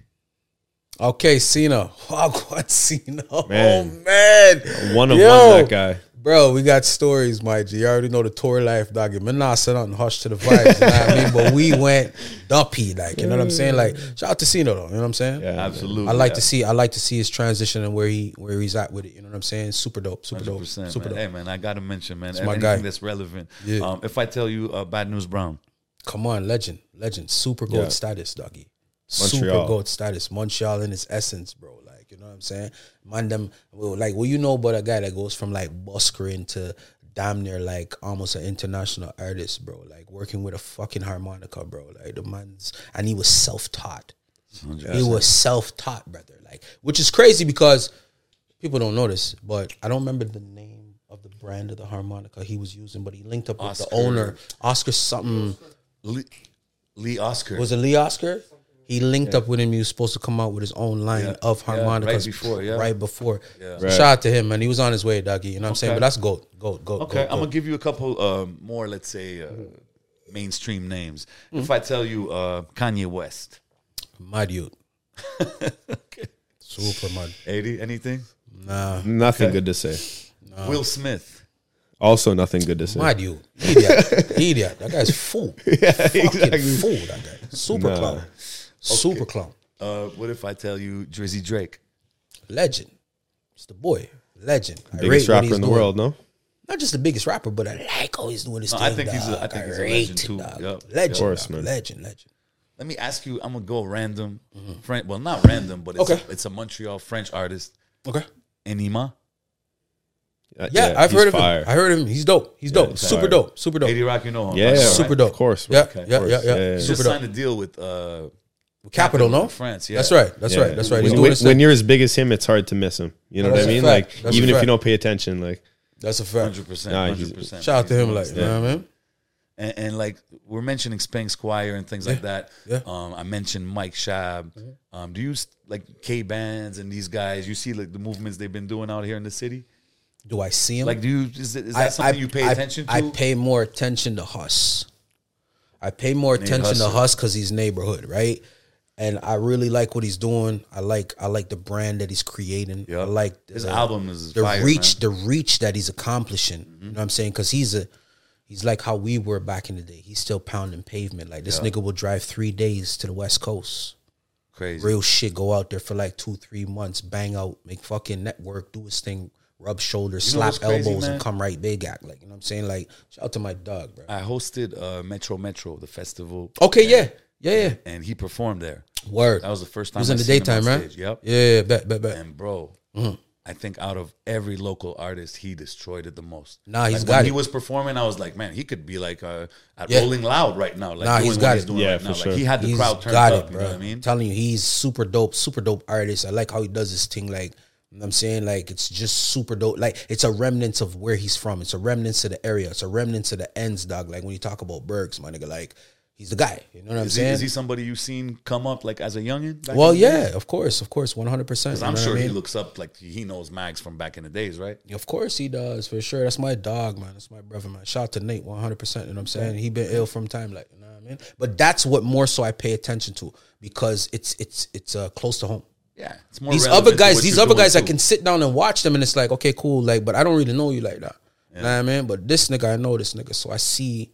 Speaker 2: Okay, Cena. Wagwan Cena.
Speaker 3: Man.
Speaker 2: Oh man.
Speaker 3: One of
Speaker 2: Yo.
Speaker 3: one, that guy.
Speaker 2: Bro, we got stories, my G. You already know the tour life, dog. Man, nah, sit out and hush to the vibes. you know what I mean? But we went dumpy, like, you know what I'm saying? Like, shout out to Cena though, you know what I'm saying?
Speaker 3: Yeah.
Speaker 1: absolutely.
Speaker 2: I like
Speaker 1: yeah.
Speaker 2: to see I like to see his transition and where he where he's at with it. You know what I'm saying? Super dope, super dope,
Speaker 1: 100%,
Speaker 2: super
Speaker 1: man.
Speaker 2: dope.
Speaker 1: Hey man, I gotta mention, man,
Speaker 2: my
Speaker 1: anything
Speaker 2: guy.
Speaker 1: that's relevant.
Speaker 2: Yeah.
Speaker 1: Um, if I tell you uh, Bad News Brown,
Speaker 2: Come on, legend, legend, super gold
Speaker 3: Yeah.
Speaker 2: status, doggy. Super gold status, Montreal in its essence, bro. You know what I'm saying? Man, them well, like well, you know about a guy that goes from like buskering to damn near like almost an international artist, bro. Like working with a fucking harmonica, bro. Like the man's and he was self taught. He was self taught, brother. Like which is crazy because people don't notice, but I don't remember the name of the brand of the harmonica he was using, but he linked up with the owner, Oskar something.
Speaker 1: Lee, Lee Oskar.
Speaker 2: Was it Lee Oskar? He linked up with him. He was supposed to come out with his own line
Speaker 1: Yeah.
Speaker 2: of
Speaker 1: Yeah, right
Speaker 2: harmonicas
Speaker 1: before, yeah.
Speaker 2: Right before. So
Speaker 3: Right.
Speaker 2: Shout out to him, man. He was on his way, Dougie. You know what I'm saying? But that's gold. Gold, gold,
Speaker 1: Okay,
Speaker 2: gold,
Speaker 1: I'm
Speaker 2: gold.
Speaker 1: gonna give you a couple um, more, let's say, uh, mainstream names. If I tell you uh, Kanye West,
Speaker 2: Mad youth. Super mad.
Speaker 1: eighty, anything?
Speaker 2: Nah.
Speaker 3: Nothing good to say.
Speaker 1: Will Smith,
Speaker 3: Also, nothing good to say.
Speaker 2: Mad youth. Idiot. Idiot. That guy's fool. Yeah, Fucking fool, that guy. Super
Speaker 3: Nah.
Speaker 2: clown. Super clown.
Speaker 1: uh, what if I tell you Drizzy Drake?
Speaker 2: Legend. It's the boy. Legend. I rate
Speaker 3: Biggest
Speaker 2: what
Speaker 3: rapper
Speaker 2: he's
Speaker 3: in the
Speaker 2: doing.
Speaker 3: world, no?
Speaker 2: Not just the biggest rapper, but I like how he's doing his
Speaker 1: No,
Speaker 2: thing.
Speaker 1: I think he's a- I
Speaker 2: dog.
Speaker 1: think he's a
Speaker 2: rate
Speaker 1: legend
Speaker 2: it,
Speaker 1: too.
Speaker 2: dog.
Speaker 1: Yup.
Speaker 2: Legend.
Speaker 3: Of course,
Speaker 2: dog.
Speaker 3: man.
Speaker 2: Legend, legend.
Speaker 1: Let me ask you. I'm gonna go random. French, well, not random, but it's,
Speaker 2: Okay.
Speaker 1: a, it's a Montreal French artist,
Speaker 2: Okay.
Speaker 1: Enima.
Speaker 3: Uh,
Speaker 2: Yeah, I've
Speaker 3: he's
Speaker 2: heard of
Speaker 3: fire.
Speaker 2: him. I heard him. He's dope. He's dope.
Speaker 1: he's
Speaker 2: Super
Speaker 3: fire.
Speaker 2: dope. Super dope.
Speaker 1: 80 Rock, you know him.
Speaker 3: Yeah,
Speaker 1: right?
Speaker 3: yeah,
Speaker 2: Super
Speaker 3: right.
Speaker 2: dope.
Speaker 3: Of course,
Speaker 2: Yeah,
Speaker 3: bro.
Speaker 2: yeah,
Speaker 3: Of
Speaker 2: yeah,
Speaker 3: course.
Speaker 2: yeah.
Speaker 3: Yeah, yeah,
Speaker 1: He
Speaker 2: Super
Speaker 1: just
Speaker 2: dope.
Speaker 1: signed a deal with uh,
Speaker 2: Capital, no?
Speaker 1: France. Yeah,
Speaker 2: That's right. That's
Speaker 3: Yeah.
Speaker 2: right. That's right.
Speaker 3: When, when, when you're as big as him, it's hard to miss him. You know
Speaker 2: That's
Speaker 3: what I mean?
Speaker 2: fact.
Speaker 3: Like
Speaker 2: That's
Speaker 3: even if you don't pay attention, like
Speaker 2: That's a fact.
Speaker 1: Hundred percent.
Speaker 3: Nah,
Speaker 1: Hundred
Speaker 3: he's-
Speaker 1: percent.
Speaker 2: Shout out to him, like, you know what I mean?
Speaker 1: and, and like we're mentioning Spank Squire and things like that.
Speaker 2: Yeah. Mm-hmm.
Speaker 1: Um, I mentioned Mike Shabb. Um, do you s- like K bands and these guys? You see like the movements they've been doing out here in the city.
Speaker 2: Do I see him?
Speaker 1: Like, do you is, it, is that something you pay
Speaker 2: I-
Speaker 1: attention to?
Speaker 2: I pay more attention to Huss. I pay more attention to
Speaker 1: Hustle.
Speaker 2: Huss because he's neighborhood, right? And I really like what he's doing. I like I like the brand that he's creating. I
Speaker 1: Yup.
Speaker 2: like
Speaker 1: His
Speaker 2: the-
Speaker 1: album is
Speaker 2: the
Speaker 1: fire,
Speaker 2: reach,
Speaker 1: man.
Speaker 2: the reach that he's accomplishing. You know what I'm saying? Because he's a he's like how we were back in the day. He's still pounding pavement. Like this nigga will drive three days to the West Coast.
Speaker 1: Crazy.
Speaker 2: Real shit. Go out there for like two, three months, bang out, make fucking network, do his thing, rub shoulders,
Speaker 1: You
Speaker 2: slap
Speaker 1: what's crazy,
Speaker 2: elbows, and come right big act. Like you know what I'm saying? Like shout out to my dog, bro.
Speaker 1: I hosted uh, Metro Metro, the festival.
Speaker 2: Okay, yeah, yeah, yeah.
Speaker 1: and he performed there.
Speaker 2: Word.
Speaker 1: That was the first
Speaker 2: He
Speaker 1: time
Speaker 2: was
Speaker 1: I
Speaker 2: in the daytime, right?
Speaker 1: stage. Yep.
Speaker 2: Yeah, bet, bet, bet.
Speaker 1: And bro,
Speaker 2: Mm-hmm.
Speaker 1: I think out of every local artist, he destroyed it the most.
Speaker 2: Nah, he's
Speaker 1: like
Speaker 2: got
Speaker 1: when
Speaker 2: it.
Speaker 1: he was performing, I was like, man, he could be like uh, at
Speaker 2: Yeah.
Speaker 1: Rolling Loud right now. Like
Speaker 2: Nah,
Speaker 1: doing
Speaker 2: he's
Speaker 1: what
Speaker 2: got
Speaker 1: he's
Speaker 2: it.
Speaker 1: doing
Speaker 3: Yeah,
Speaker 1: right
Speaker 3: for
Speaker 1: now.
Speaker 3: sure.
Speaker 1: Like he had the
Speaker 2: He's
Speaker 1: crowd turned
Speaker 2: got
Speaker 1: up.
Speaker 2: it,
Speaker 1: you
Speaker 2: bro.
Speaker 1: know what I mean?
Speaker 2: telling you, he's super dope, super dope artist. I like how he does this thing. Like, you know what I'm saying, like it's just super dope. Like it's a remnants of where he's from. It's a remnants of the area. It's a remnants of the ends, dog. Like when you talk about Bergs, my nigga, like he's the guy. You know what I'm
Speaker 1: Is he,
Speaker 2: saying?
Speaker 1: is he somebody you've seen come up like as a youngin?
Speaker 2: well,
Speaker 1: in the day?
Speaker 2: yeah, of course, of course, 100. percent
Speaker 1: I'm sure he looks up like he knows Mags from back in the days, right?
Speaker 2: Of course he does, for sure. That's my dog, man. That's my brother, man. Shout out to Nate, one hundred percent. You know what I'm saying? He been ill from time, like you know what I mean. But that's what more so I pay attention to because it's it's it's uh, close to home.
Speaker 1: Yeah, it's more
Speaker 2: These other guys, these other guys, I can sit down and watch them, and it's like, okay, cool, like, but I don't really know you like that. You know what I mean? But this nigga, I know this nigga, so I see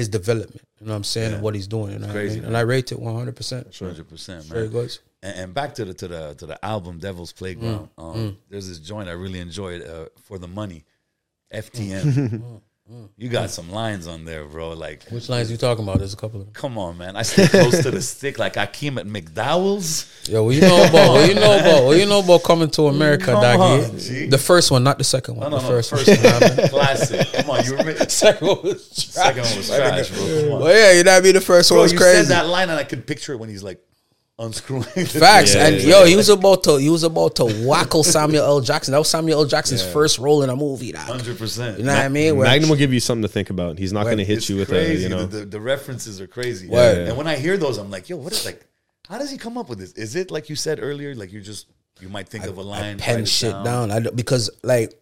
Speaker 2: his development. You know what I'm saying? And what he's doing. You know what I mean? And I rate it 100. percent
Speaker 1: hundred percent,
Speaker 2: Very good.
Speaker 1: And, and back to the to the to the album Devil's Playground.
Speaker 2: Mm,
Speaker 1: um, There's this joint I really enjoyed uh, for the money, FTM.
Speaker 2: Mm,
Speaker 1: you got some lines on there, bro. Like,
Speaker 2: Which lines you talking about? There's a couple of them.
Speaker 1: come on, man. I stay close to the stick like Akeem at McDowell's.
Speaker 2: Yo, what you know about? What you know about? What you know about coming to America,
Speaker 1: Come
Speaker 2: doggy?
Speaker 1: on, G.
Speaker 2: The first one, not the second one.
Speaker 1: No, no,
Speaker 2: the
Speaker 1: no.
Speaker 2: first,
Speaker 1: First,
Speaker 2: one. you know what I mean?
Speaker 1: classic. Come on, you remember?
Speaker 2: second one was
Speaker 1: Second one was trash, bro. Come on.
Speaker 2: Well, yeah, you know what I mean. The first
Speaker 1: Bro,
Speaker 2: one was
Speaker 1: you
Speaker 2: crazy.
Speaker 1: said that line and I could picture it when he's like unscrewing.
Speaker 2: Facts.
Speaker 3: Yeah,
Speaker 2: and
Speaker 3: yeah,
Speaker 2: yo, he was about to he was about to wackle Samuel L. Jackson. That was Samuel L. Jackson's first role in a movie. Dog.
Speaker 1: Hundred percent.
Speaker 2: You know what I mean? Where-
Speaker 3: Magnum will give you something to think about. He's not going to hit you with
Speaker 1: crazy.
Speaker 3: a, you know.
Speaker 1: the, the, the references are crazy.
Speaker 2: Word.
Speaker 1: And when I hear those, I'm like, yo, what is like? How does he come up with this? Is it like you said earlier? Like you just you might think of a line, I pen
Speaker 2: shit
Speaker 1: down.
Speaker 2: down. I because like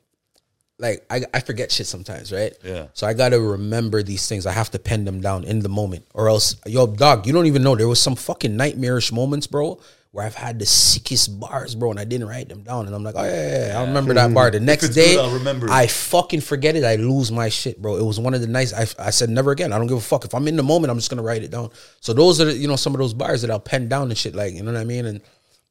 Speaker 2: like I, I forget shit sometimes, right?
Speaker 1: Yeah.
Speaker 2: So I gotta remember these things. I have to pen them down in the moment, or else, yo, dog, you don't even know. There was some fucking nightmarish moments, bro, where I've had the sickest bars, bro, and I didn't write them down, and I'm like, oh yeah, yeah, yeah, I remember that bar. The next day,
Speaker 1: good, I'll remember it.
Speaker 2: I fucking forget it. I lose my shit, bro. It was one of the nights. I, I said never again. I don't give a fuck. If I'm in the moment, I'm just gonna write it down. So those are you know some of those bars that I'll pen down and shit, like you know what I mean, and.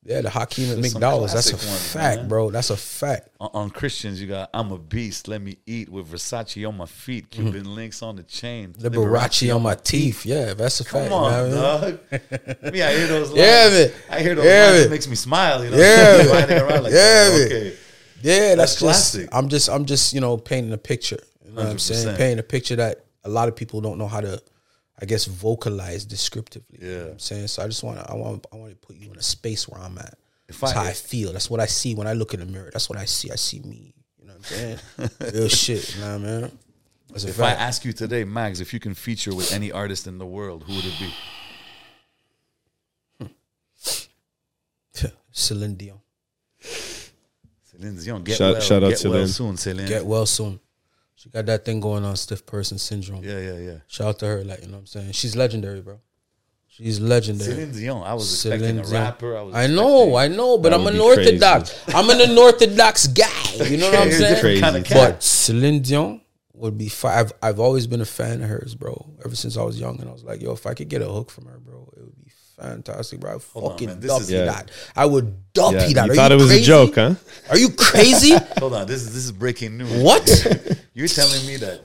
Speaker 2: Yeah, the Hakeem and
Speaker 1: some
Speaker 2: McDowell's. That's a
Speaker 1: classic ones,
Speaker 2: fact,
Speaker 1: man.
Speaker 2: bro. That's a fact.
Speaker 1: On, on Christians, you got I'm a beast. Let me eat with Versace on my feet, mm. Cuban links on the chain,
Speaker 2: Liberace on my teeth. Yeah, that's a fact.
Speaker 1: Come on,
Speaker 2: man.
Speaker 1: dog. me, I hear those lines.
Speaker 2: Yeah, man.
Speaker 1: I hear those
Speaker 2: Yeah,
Speaker 1: lines. It makes me smile. You know,
Speaker 2: Yeah, man.
Speaker 1: like
Speaker 2: Yeah,
Speaker 1: that.
Speaker 2: man.
Speaker 1: Okay.
Speaker 2: Yeah, that's,
Speaker 1: That's
Speaker 2: just.
Speaker 1: classic.
Speaker 2: I'm just. I'm just. You know, painting a picture. You know what I'm saying? Painting a picture that a lot of people don't know how to, I guess, vocalize descriptively. You know
Speaker 1: Yeah.
Speaker 2: what I'm saying. So I just want. to I want. I want to put you in a space where I'm at.
Speaker 1: If
Speaker 2: That's
Speaker 1: I-
Speaker 2: how I feel. That's what I see when I look in the mirror. That's what I see. I see me. You know what I'm saying? Real shit. You know what I mean? That's
Speaker 1: If I ask you today, Mags, if you can feature with any artist in the world, who would it be? Hmm.
Speaker 2: Celine Dion.
Speaker 1: Celine Dion. Get
Speaker 3: Shout-
Speaker 1: well,
Speaker 3: shout out
Speaker 1: get well soon, Celine.
Speaker 2: Get well soon. She got that thing going on, stiff person syndrome.
Speaker 1: yeah, yeah, yeah.
Speaker 2: Shout out to her, like you know what I'm saying. She's legendary, bro. She's legendary.
Speaker 1: Celine Dion. I was
Speaker 2: Celine
Speaker 1: expecting a rapper. I was.
Speaker 2: I know, I know, but
Speaker 3: That
Speaker 2: I'm an
Speaker 3: be
Speaker 2: orthodox. I'm an orthodox guy. You know what I'm saying?
Speaker 3: crazy.
Speaker 1: Kinda
Speaker 3: But-
Speaker 1: cat.
Speaker 2: Celine Dion would be. Fi- I've I've always been a fan of hers, bro. Ever since I was young, and I was like, yo, if I could get a hook from her, bro, it would be fantastic, bro. I would
Speaker 1: on,
Speaker 2: fucking
Speaker 1: man. This is-
Speaker 2: dumpy
Speaker 3: Yeah.
Speaker 2: that. I would dumpy
Speaker 3: Yeah,
Speaker 2: that.
Speaker 3: you
Speaker 2: Are
Speaker 3: thought
Speaker 2: you
Speaker 3: it was
Speaker 2: crazy?
Speaker 3: a joke, huh?
Speaker 2: Are you crazy?
Speaker 1: Hold on. This is this is breaking news.
Speaker 2: what?
Speaker 1: You're telling me that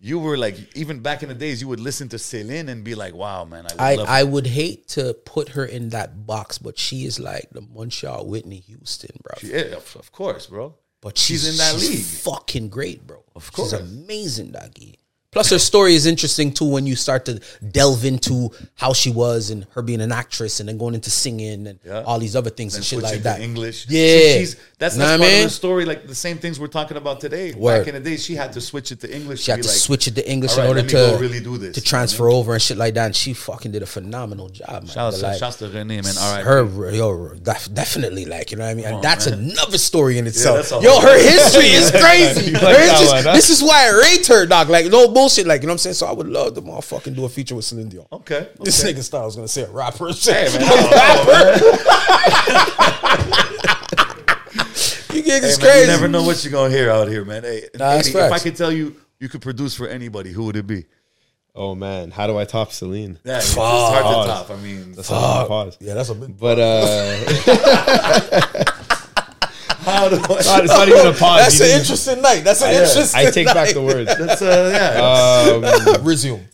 Speaker 1: you were like even back in the days you would listen to Celine and be like, "Wow, man, I, would
Speaker 2: I,
Speaker 1: love
Speaker 2: I would hate to put her in that box, but she is like the Montreal Whitney Houston, bro.
Speaker 1: Yeah, of, of course, bro.
Speaker 2: But
Speaker 1: She's
Speaker 2: she's,
Speaker 1: in that
Speaker 2: she's
Speaker 1: league.
Speaker 2: Fucking great, bro.
Speaker 1: Of course.
Speaker 2: She's amazing, doggy. Plus, her story is interesting too when you start to delve into how she was and her being an actress and then going into singing and
Speaker 1: Yeah.
Speaker 2: all these other things
Speaker 1: And
Speaker 2: and shit like that.
Speaker 1: English.
Speaker 2: Yeah.
Speaker 1: She's, that's, that's part
Speaker 2: mean?
Speaker 1: of the story. Like the same things we're talking about today.
Speaker 2: Word.
Speaker 1: Back in the day, she had to switch it to English.
Speaker 2: She had to
Speaker 1: like,
Speaker 2: switch it to English
Speaker 1: "All
Speaker 2: in order to
Speaker 1: really do this,"
Speaker 2: to
Speaker 1: you know
Speaker 2: transfer over and shit like that. And she fucking did a phenomenal job, man.
Speaker 1: Shout
Speaker 2: But,
Speaker 1: out,
Speaker 2: like,
Speaker 1: to Renee, man. All right,
Speaker 2: her yo def- definitely like you know what I mean and
Speaker 1: on,
Speaker 2: that's
Speaker 1: man.
Speaker 2: another story in itself
Speaker 1: a
Speaker 2: yo her history is crazy Her history- this is why I rate her dog like no bullshit like you know what I'm saying so I would love to motherfucking do a feature with Celine Dion
Speaker 1: Okay.
Speaker 2: this nigga style I was gonna say a rapper
Speaker 1: Hey, man, I
Speaker 2: you get
Speaker 1: Hey, man,
Speaker 2: crazy
Speaker 1: you never know what you're gonna hear out here, man. Hey,
Speaker 2: Nah, that's
Speaker 1: if I could tell you, you could produce for anybody, who would it be?
Speaker 3: Oh man, how do I top Celine?
Speaker 1: Yeah, it's, it's hard to top. I mean,
Speaker 3: That's a long pause.
Speaker 2: yeah that's a big
Speaker 3: But uh,
Speaker 1: how do I?
Speaker 3: God, it's not even a pause.
Speaker 2: that's
Speaker 3: You
Speaker 2: an
Speaker 3: didn't-
Speaker 2: interesting night that's an
Speaker 1: Yeah.
Speaker 2: interesting
Speaker 3: I take back the words.
Speaker 1: That's uh, yeah.
Speaker 3: Um,
Speaker 2: resume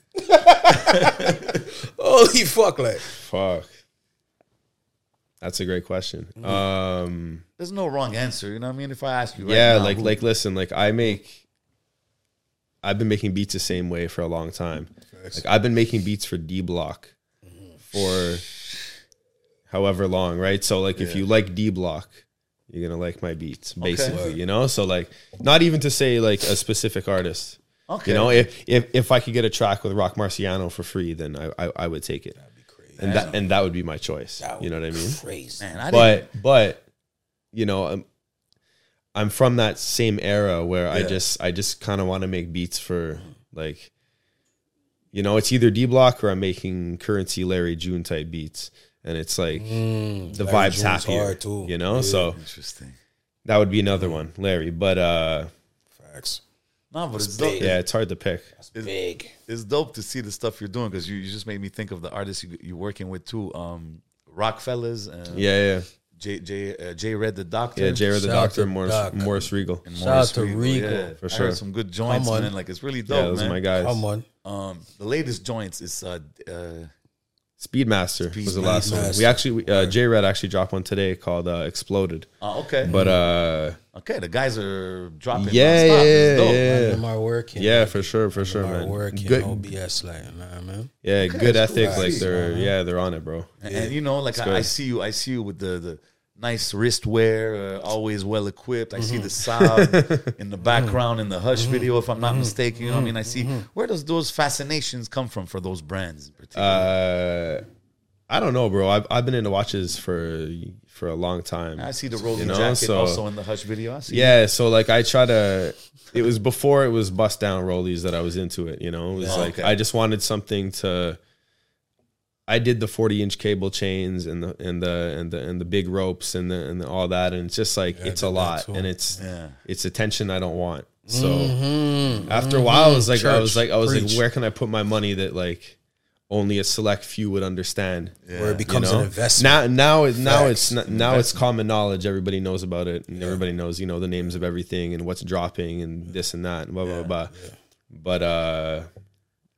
Speaker 2: holy fuck like
Speaker 3: fuck. That's a great question. Um,
Speaker 1: There's no wrong answer. You know what I mean? If I ask you, right
Speaker 3: yeah,
Speaker 1: now,
Speaker 3: like
Speaker 1: who-
Speaker 3: like listen, like I make. I've been making beats the same way for a long time. Like I've been making beats for D Block for however long, right? So like if you like D Block, you're gonna like my beats, basically. You know, so like not even to say like a specific artist.
Speaker 1: okay,
Speaker 3: You know, if if if I could get a track with Roc Marciano for free, then I I, I would take it. That'd be crazy. And that and that would be my choice. You know what I mean?
Speaker 2: crazy
Speaker 1: man, I didn't,
Speaker 3: But but you know, I'm I'm from that same era where I just I just kind of want to make beats for like you know, it's either D Block or I'm making Currency Larry June type beats. And it's like
Speaker 2: Mm,
Speaker 3: the
Speaker 2: Larry
Speaker 3: vibes
Speaker 2: June's
Speaker 3: happier,
Speaker 2: hard, too.
Speaker 3: you know.
Speaker 2: Yeah.
Speaker 3: So
Speaker 1: interesting.
Speaker 3: that would be another one, Larry. But uh,
Speaker 2: facts
Speaker 1: No, but it's
Speaker 2: big.
Speaker 1: dope.
Speaker 3: yeah, it's hard to pick.
Speaker 1: It's,
Speaker 2: big
Speaker 1: it's dope to see the stuff you're doing because you, you just made me think of the artists you, you're working with too. Um, Rockfellas and
Speaker 3: Yeah, yeah,
Speaker 1: J J uh, J Red the Doctor.
Speaker 3: yeah. Jared the
Speaker 2: Shout
Speaker 3: Doctor,
Speaker 2: to
Speaker 3: Morris
Speaker 2: Doc.
Speaker 3: Morris Regal.
Speaker 1: and
Speaker 2: Shout
Speaker 1: Morris
Speaker 2: out to Regal,
Speaker 1: yeah.
Speaker 3: for
Speaker 1: I
Speaker 3: sure.
Speaker 1: heard some good joints,
Speaker 2: Come on.
Speaker 1: man. Like it's really
Speaker 3: Yeah,
Speaker 1: dope,
Speaker 3: those
Speaker 1: man.
Speaker 3: are my guys.
Speaker 2: come on
Speaker 1: Um, the latest joints is uh, uh
Speaker 3: Speedmaster was the last one. We actually, we, uh, J Red actually dropped one today called uh, Exploded.
Speaker 1: Oh, okay.
Speaker 3: But uh,
Speaker 1: okay, the guys are dropping.
Speaker 3: yeah,
Speaker 1: nonstop.
Speaker 3: yeah, yeah,
Speaker 2: Them are working.
Speaker 3: yeah, for sure, for sure, man.
Speaker 2: working.
Speaker 3: Good,
Speaker 2: No BS, like, nah, man.
Speaker 3: yeah, good
Speaker 1: that's cool.
Speaker 3: ethic. Like they're, yeah, they're on it, bro.
Speaker 1: And, and, you know, like I. I see you, I see you with the the nice wristwear, uh, always well equipped. I see the mm-hmm. Saab in the background in the Hush mm-hmm. video, if I'm not mm-hmm. mistaken. You know I mean? I see. Where does those fascinations come from for those brands? In particular?
Speaker 3: Uh, I don't know, bro. I've I've been into watches for for a long time.
Speaker 1: I see the rolling
Speaker 3: you know,
Speaker 1: jacket
Speaker 3: so-
Speaker 1: also in the Hush video. I see.
Speaker 3: Yeah, so like I try to. It was before it was bust down rollies that I was into it. You know, it was
Speaker 1: Yeah.
Speaker 3: like
Speaker 1: Okay.
Speaker 3: I just wanted something to. I did the forty inch cable chains and the and the and the and the big ropes and the and the, all that, and it's just like it's a lot,
Speaker 2: too.
Speaker 3: and it's
Speaker 1: Yeah.
Speaker 3: it's attention I don't want. So after a while, I was like, I was like, I was
Speaker 2: preach.
Speaker 3: like, where can I put my money that like only a select few would understand?
Speaker 2: Where it
Speaker 3: you
Speaker 2: becomes
Speaker 3: know?
Speaker 2: an investment.
Speaker 3: Now, now, it, now it's
Speaker 2: Facts.
Speaker 3: not, now it's common knowledge. Everybody knows about it, and everybody knows you know the names of everything and what's dropping and this and that and blah blah blah. But uh,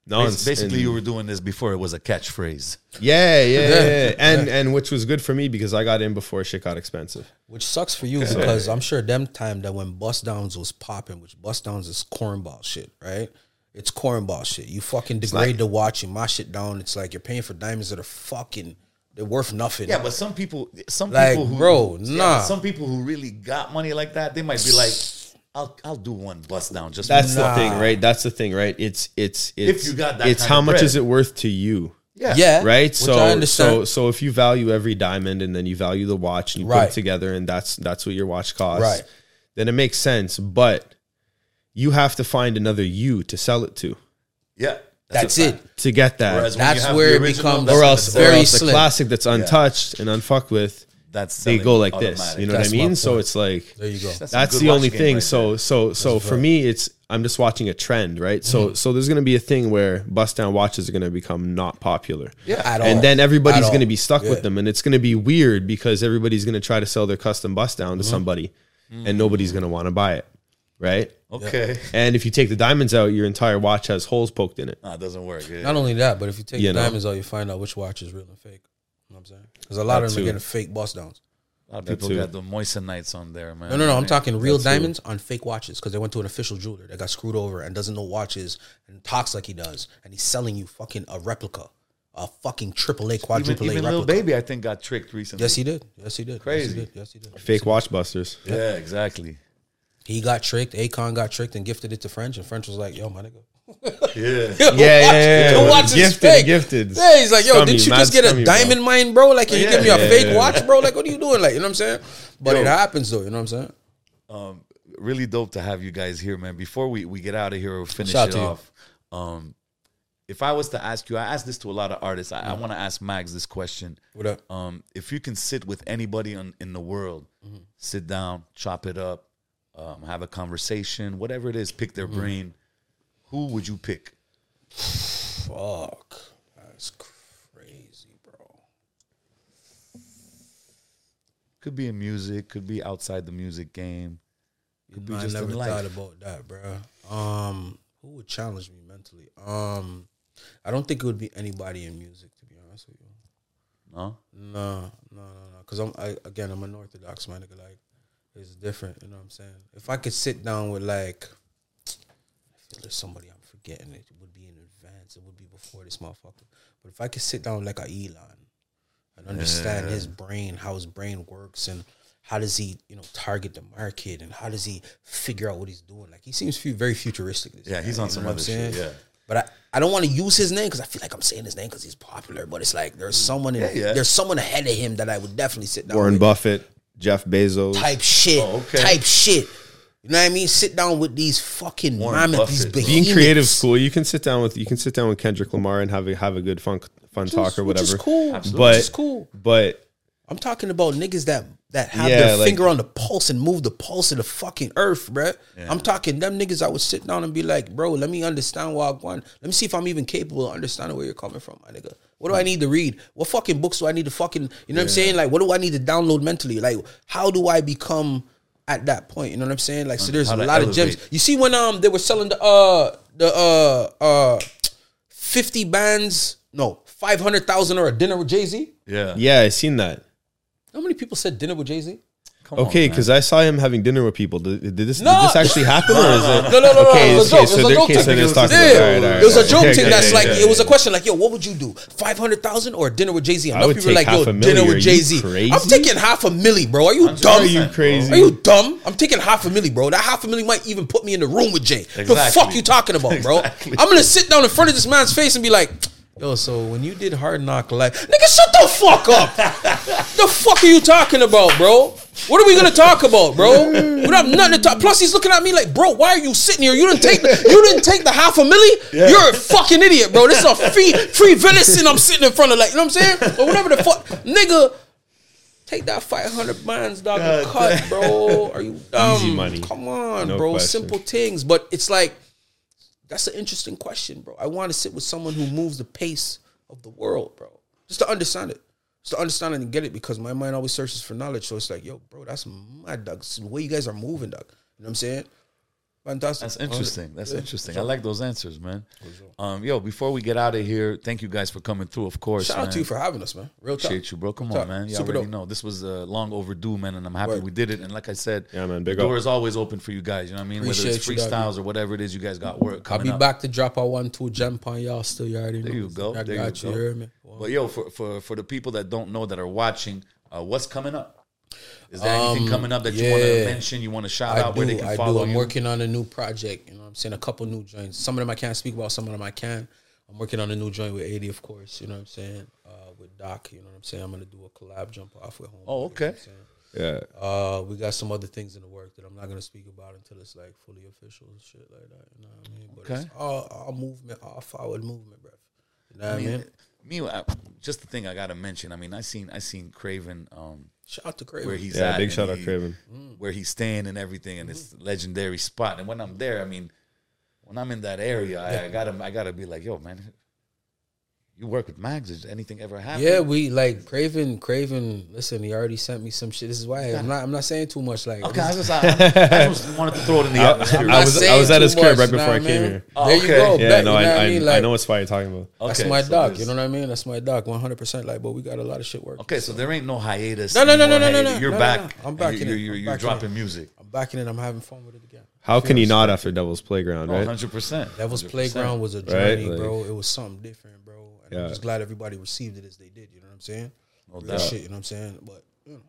Speaker 3: no,
Speaker 1: Bas-
Speaker 3: it's-
Speaker 1: Basically,
Speaker 3: and-
Speaker 1: you were doing this before it was a catchphrase.
Speaker 3: yeah, yeah, yeah, yeah. and and which was good for me because I got in before shit got expensive.
Speaker 2: Which sucks for you because I'm sure them time that when Bust Downs was popping, which Bust Downs is cornball shit, right? It's cornball shit. You fucking degrade the watch, you mash it down. It's like you're paying for diamonds that are fucking they're worth nothing.
Speaker 1: Yeah, but some people, some
Speaker 2: Like,
Speaker 1: people who,
Speaker 2: bro,
Speaker 1: yeah,
Speaker 2: nah.
Speaker 1: some people who really got money like that, they might be like, "I'll, I'll do one bust down just
Speaker 3: That's the
Speaker 2: Nah.
Speaker 3: thing, right? That's the thing, right? It's it's it's
Speaker 1: you got that
Speaker 3: it's
Speaker 1: kind
Speaker 3: how
Speaker 1: of
Speaker 3: much
Speaker 1: bread.
Speaker 3: is it worth to you?
Speaker 1: yeah,
Speaker 2: yeah,
Speaker 3: right?
Speaker 2: Which
Speaker 3: so
Speaker 2: I understand.
Speaker 3: so so if you value every diamond and then you value the watch and you put
Speaker 2: Right.
Speaker 3: it together and that's that's what your watch costs,
Speaker 2: Right.
Speaker 3: Then it makes sense, but you have to find another you to sell it to
Speaker 1: yeah.
Speaker 2: That's
Speaker 1: a
Speaker 2: it.
Speaker 3: to get that,
Speaker 1: Whereas when
Speaker 2: That's
Speaker 1: you have
Speaker 2: where it
Speaker 1: original,
Speaker 2: becomes-
Speaker 1: that's
Speaker 3: or else,
Speaker 1: it's
Speaker 3: or
Speaker 2: very
Speaker 3: else the
Speaker 2: slim.
Speaker 3: classic that's untouched and unfucked with,
Speaker 1: that's
Speaker 3: they go like this. You know
Speaker 2: That's
Speaker 3: what I mean? So it's like
Speaker 2: there you go.
Speaker 1: That's,
Speaker 3: that's the only thing.
Speaker 1: right
Speaker 3: so
Speaker 1: there.
Speaker 3: so so for me, it's I'm just watching a trend, right? So
Speaker 2: Mm-hmm.
Speaker 3: so there's gonna be a thing where bust down watches are gonna become not popular.
Speaker 1: yeah,
Speaker 2: At all.
Speaker 3: and then everybody's
Speaker 2: At
Speaker 3: going to
Speaker 2: all.
Speaker 3: be stuck
Speaker 2: Yeah.
Speaker 3: with them and it's going to be weird because everybody's going to try to sell their custom bust down to
Speaker 2: Mm-hmm.
Speaker 3: somebody and nobody's going to want to buy it right
Speaker 1: okay,
Speaker 3: and if you take the diamonds out your entire watch has holes poked in it
Speaker 1: nah, it doesn't work. Yeah.
Speaker 2: Not only that, but if you take
Speaker 3: You
Speaker 2: the
Speaker 3: know?
Speaker 2: diamonds out, you find out which watch is real and fake. You know what I'm saying? Because a lot
Speaker 3: That
Speaker 2: of them
Speaker 3: too.
Speaker 2: are getting fake bust downs.
Speaker 1: A lot of people
Speaker 3: too.
Speaker 1: got the moissanites on there, man.
Speaker 2: No, no, no. I'm
Speaker 1: Man.
Speaker 2: talking real
Speaker 3: That's true.
Speaker 2: diamonds on fake watches because they went to an official jeweler that got screwed over and doesn't know watches and talks like he does, and he's selling you fucking a replica, a fucking triple A,
Speaker 1: Even,
Speaker 2: quadruple A
Speaker 1: even
Speaker 2: replica.
Speaker 1: Lil Baby, I think got tricked recently.
Speaker 2: Yes, he did. Yes, he did.
Speaker 1: Crazy.
Speaker 2: Yes, he did. Yes, he did.
Speaker 3: fake watch busters
Speaker 1: yeah, exactly.
Speaker 2: He got tricked. Akon got tricked and gifted it to French, and French was like, "Yo, my nigga."
Speaker 1: Yeah,
Speaker 3: yeah yeah yeah,
Speaker 2: The
Speaker 3: yeah.
Speaker 2: watch is
Speaker 3: gifted
Speaker 2: fake.
Speaker 3: gifted
Speaker 2: Yeah, he's like, yo,
Speaker 3: Scummy,
Speaker 2: didn't you just get a
Speaker 3: scummy, bro.
Speaker 2: diamond mine, bro? Like, can you
Speaker 1: Yeah,
Speaker 2: give me a
Speaker 3: yeah,
Speaker 2: fake
Speaker 3: yeah.
Speaker 2: watch, bro? Like, what are you doing? Like, you know what I'm saying? But
Speaker 1: Yo.
Speaker 2: it happens though. You know what I'm saying?
Speaker 1: really dope to have you guys here, man. Before we, we get out of here or finish
Speaker 2: Shout
Speaker 1: it
Speaker 2: to
Speaker 1: off, um, if I was to ask you, I asked this to a lot of artists. I, I want to ask Mags this question.
Speaker 2: What up?
Speaker 1: Um, if you can sit with anybody on, in the world,
Speaker 2: Mm-hmm.
Speaker 1: sit down, chop it up, um, have a conversation, whatever it is, pick their
Speaker 2: Mm-hmm.
Speaker 1: brain. Who would you pick?
Speaker 2: Fuck, that's crazy, bro.
Speaker 1: Could be in music, could be outside the music game. Could be
Speaker 2: I
Speaker 1: just
Speaker 2: never
Speaker 1: in life.
Speaker 2: thought about that, bro. Um, who would challenge me mentally? Um, I don't think it would be anybody in music, to be honest with you.
Speaker 1: No?
Speaker 2: No, no, no, no. Because I'm I, again, I'm an orthodox man. Nigga. Like, it's different. You know what I'm saying? If I could sit down with like, there's somebody I'm forgetting. It would be in advance. It would be before this motherfucker. But if I could sit down like a Elon and understand his brain, how his brain works, and how does he, you know, target the market, and how does he figure out what he's doing? Like, he seems very futuristic. this
Speaker 1: Yeah,
Speaker 2: guy,
Speaker 1: he's on some other shit, yeah.
Speaker 2: But I, I don't want to use his name because I feel like I'm saying his name because he's popular. But it's like there's mm. someone in,
Speaker 1: Yeah, yeah.
Speaker 2: there's someone ahead of him that I would definitely sit down
Speaker 3: Warren
Speaker 2: with.
Speaker 3: Buffett Jeff Bezos
Speaker 2: Type shit.
Speaker 1: Oh, okay.
Speaker 2: Type shit. You know what I mean? Sit down with these fucking
Speaker 1: Warren
Speaker 2: mammoth, these
Speaker 1: Buffett, bro.
Speaker 2: behemoths.
Speaker 3: being creative is cool you can sit down with you can sit down with Kendrick Lamar and have a have a good fun fun talk or
Speaker 2: Which
Speaker 3: whatever
Speaker 2: is cool.
Speaker 3: but
Speaker 2: Which is cool.
Speaker 3: but
Speaker 2: I'm talking about niggas that that have
Speaker 3: Yeah,
Speaker 2: their
Speaker 3: like-
Speaker 2: finger on the pulse and move the pulse of the fucking earth, bruh. I'm talking them niggas I would sit down and be like, bro, let me understand where I'm going. Let me see if I'm even capable of understanding where you're coming from, my nigga. What do I need to read? What fucking books do I need to fucking, you know what I'm saying? Like, what do I need to download mentally? Like, how do I become at that point? You know what I'm saying? Like, so there's
Speaker 1: How
Speaker 2: a
Speaker 1: to
Speaker 2: lot of gems. You see when um they were selling the uh the uh uh 50 bands, no, five hundred thousand or a dinner with Jay Z.
Speaker 1: Yeah.
Speaker 3: Yeah, I seen that.
Speaker 2: How many people said dinner with Jay Z?
Speaker 1: Come
Speaker 3: Okay, because I saw him having dinner with people. Did, did this
Speaker 2: No.
Speaker 3: did this actually happen, or is it?
Speaker 2: No, no, no, no.
Speaker 3: Okay,
Speaker 2: it was a joke.
Speaker 3: so
Speaker 2: it was a joke
Speaker 3: okay,
Speaker 2: thing.
Speaker 3: so there's
Speaker 2: Yeah,
Speaker 3: about- all right, all right,
Speaker 2: it was a joke
Speaker 3: okay,
Speaker 2: thing. That's
Speaker 3: yeah,
Speaker 2: like
Speaker 3: yeah,
Speaker 2: it was a question like, yo, what would you do? Five hundred thousand or dinner with Jay Z? And enough people like, yo, dinner with Jay Z." I'm taking half a milli, bro. Are you dumb?
Speaker 3: Are you crazy?
Speaker 2: Are you dumb? I'm taking half a milli, bro. That half a milli might even put me in the room with Jay. The fuck you talking about, bro?
Speaker 1: Exactly.
Speaker 2: I'm gonna sit down in front of this man's face and be like, yo, so when you did Hard Knock Life, nigga, shut the fuck up. the fuck are you talking about, bro? What are we gonna talk about, bro? We don't have nothing to talk. Plus, he's looking at me like, bro, why are you sitting here? You didn't take the, you didn't take the half a milli. You're a fucking idiot, bro. This is a free free venison. I'm sitting in front of like, you know what I'm saying? Or whatever the fuck, nigga. Take that 500 bands, dog, and cut, bro. Are you dumb?
Speaker 3: Easy money.
Speaker 2: Come on,
Speaker 3: No
Speaker 2: bro.
Speaker 3: question.
Speaker 2: Simple things, but it's like that's an interesting question, bro. I want to sit with someone who moves the pace of the world, bro. Just to understand it. Just to understand it and get it because my mind always searches for knowledge. So it's like, yo, bro, that's mad, dog. The way you guys are moving, dog. You know what I'm saying? Fantastic.
Speaker 1: That's interesting. That's interesting. I like those answers, man. Um, yo, before we get out of here, thank you guys for coming through. Of course,
Speaker 2: Shout out to you for having us, man. Real talk.
Speaker 1: Appreciate you, bro. Come
Speaker 2: Real
Speaker 1: on,
Speaker 2: talk.
Speaker 1: man. You
Speaker 2: Super
Speaker 1: already
Speaker 2: dope.
Speaker 1: know this was uh, long overdue, man, and I'm happy
Speaker 2: Word.
Speaker 1: we did it. And like I said,
Speaker 3: Yeah, man,
Speaker 1: the
Speaker 3: big
Speaker 1: door
Speaker 3: up.
Speaker 1: is always open for you guys. You know what I mean? Whether
Speaker 2: Appreciate
Speaker 1: it's
Speaker 2: you,
Speaker 1: freestyles or whatever it is, you guys got work
Speaker 2: I'll be
Speaker 1: up.
Speaker 2: back to drop a one, two jump on y'all. Still, you already know.
Speaker 1: There you go.
Speaker 2: I
Speaker 1: there
Speaker 2: got
Speaker 1: you
Speaker 2: you.
Speaker 1: go.
Speaker 2: hear me?
Speaker 1: But yo, for, for for the people that don't know that are watching, uh, what's coming up? Is there anything coming up that you want to
Speaker 2: Um,
Speaker 1: mention? You want to shout
Speaker 2: I
Speaker 1: out
Speaker 2: do.
Speaker 1: where they can
Speaker 2: I do.
Speaker 1: follow
Speaker 2: I'm
Speaker 1: you?
Speaker 2: working on a new project. You know, what I'm saying a couple new joints. Some of them I can't speak about. Some of them I can. I'm working on a new joint with 80, of course. You know what I'm saying? Uh, with Doc. You know what I'm saying? I'm gonna do a collab jump off with home.
Speaker 1: Oh, okay.
Speaker 3: Yeah.
Speaker 2: Uh, we got some other things in the work that I'm not gonna speak about until it's like fully official and shit like that. You know what I mean? But it's
Speaker 1: Okay.
Speaker 2: all, all movement, all forward movement, bro. You know what I
Speaker 1: I
Speaker 2: mean?
Speaker 1: mean, me, I, just the thing I gotta mention. I mean, I seen I seen Craven. Um,
Speaker 2: Shout out to Craven.
Speaker 1: where he's
Speaker 3: Yeah,
Speaker 1: at
Speaker 3: big
Speaker 1: and
Speaker 3: shout out
Speaker 1: he-
Speaker 3: Craven. Mm.
Speaker 1: where he's staying and everything, and it's a legendary spot. And when I'm there, I mean, when I'm in that area, I, I gotta I gotta be like, yo, man, you work with Mags. Did anything ever happen?
Speaker 2: Yeah, we like Craven. Craven, listen, he already sent me some shit. This is why I'm not. I'm not saying too much. Like,
Speaker 1: Okay, I just, I, I just wanted to throw it in the atmosphere.
Speaker 2: I'm
Speaker 3: I was- I was at his crib right
Speaker 2: you know
Speaker 3: before I came
Speaker 2: mean?
Speaker 3: here.
Speaker 1: Oh,
Speaker 2: there you
Speaker 1: okay.
Speaker 2: go.
Speaker 3: Yeah,
Speaker 2: Bet,
Speaker 3: no,
Speaker 2: you
Speaker 3: I,
Speaker 2: know what
Speaker 3: I,
Speaker 2: I mean?
Speaker 3: I know what spot you're talking about.
Speaker 1: Okay, That's
Speaker 2: my
Speaker 1: so
Speaker 2: dog. You know what I mean? That's my dog. One hundred percent. Like, but we got a lot of shit working.
Speaker 1: Okay, so there ain't no hiatus.
Speaker 2: No, no, no, no, no, no, no.
Speaker 1: You're
Speaker 2: No, no,
Speaker 1: back.
Speaker 2: no. I'm back
Speaker 1: You're,
Speaker 2: in it.
Speaker 1: you're, you're,
Speaker 2: I'm
Speaker 1: you're
Speaker 2: back in
Speaker 1: dropping
Speaker 2: it.
Speaker 1: music.
Speaker 2: I'm backing it. I'm having fun with it again.
Speaker 3: How can you not after Devil's Playground, oh, right?
Speaker 1: 100. percent
Speaker 2: Devil's Playground was a journey,
Speaker 3: Like-
Speaker 2: bro. It was something different, And I'm just glad everybody received it as they did. You know what I'm saying?
Speaker 1: No doubt.
Speaker 2: shit. You know what I'm saying? But you know,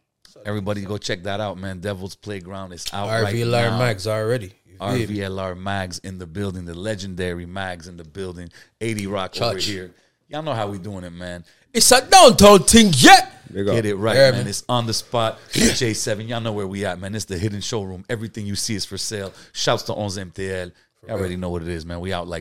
Speaker 1: Everybody go check that out, man. Devil's Playground is out right
Speaker 2: RVLR
Speaker 1: now.
Speaker 2: Max already.
Speaker 1: RVLR Mags in the building. The legendary Mags in the building. 80 Rock over here. Y'all know how we doing it, man.
Speaker 2: It's a downtown thing, yeah.
Speaker 1: Get it right,
Speaker 2: Yeah,
Speaker 1: man.
Speaker 2: man.
Speaker 1: It's on the spot. J7, y'all know where we at, man. It's the hidden showroom. Everything you see is for sale. Shouts to 11 MTL. Y'all already know what it is, man. We out like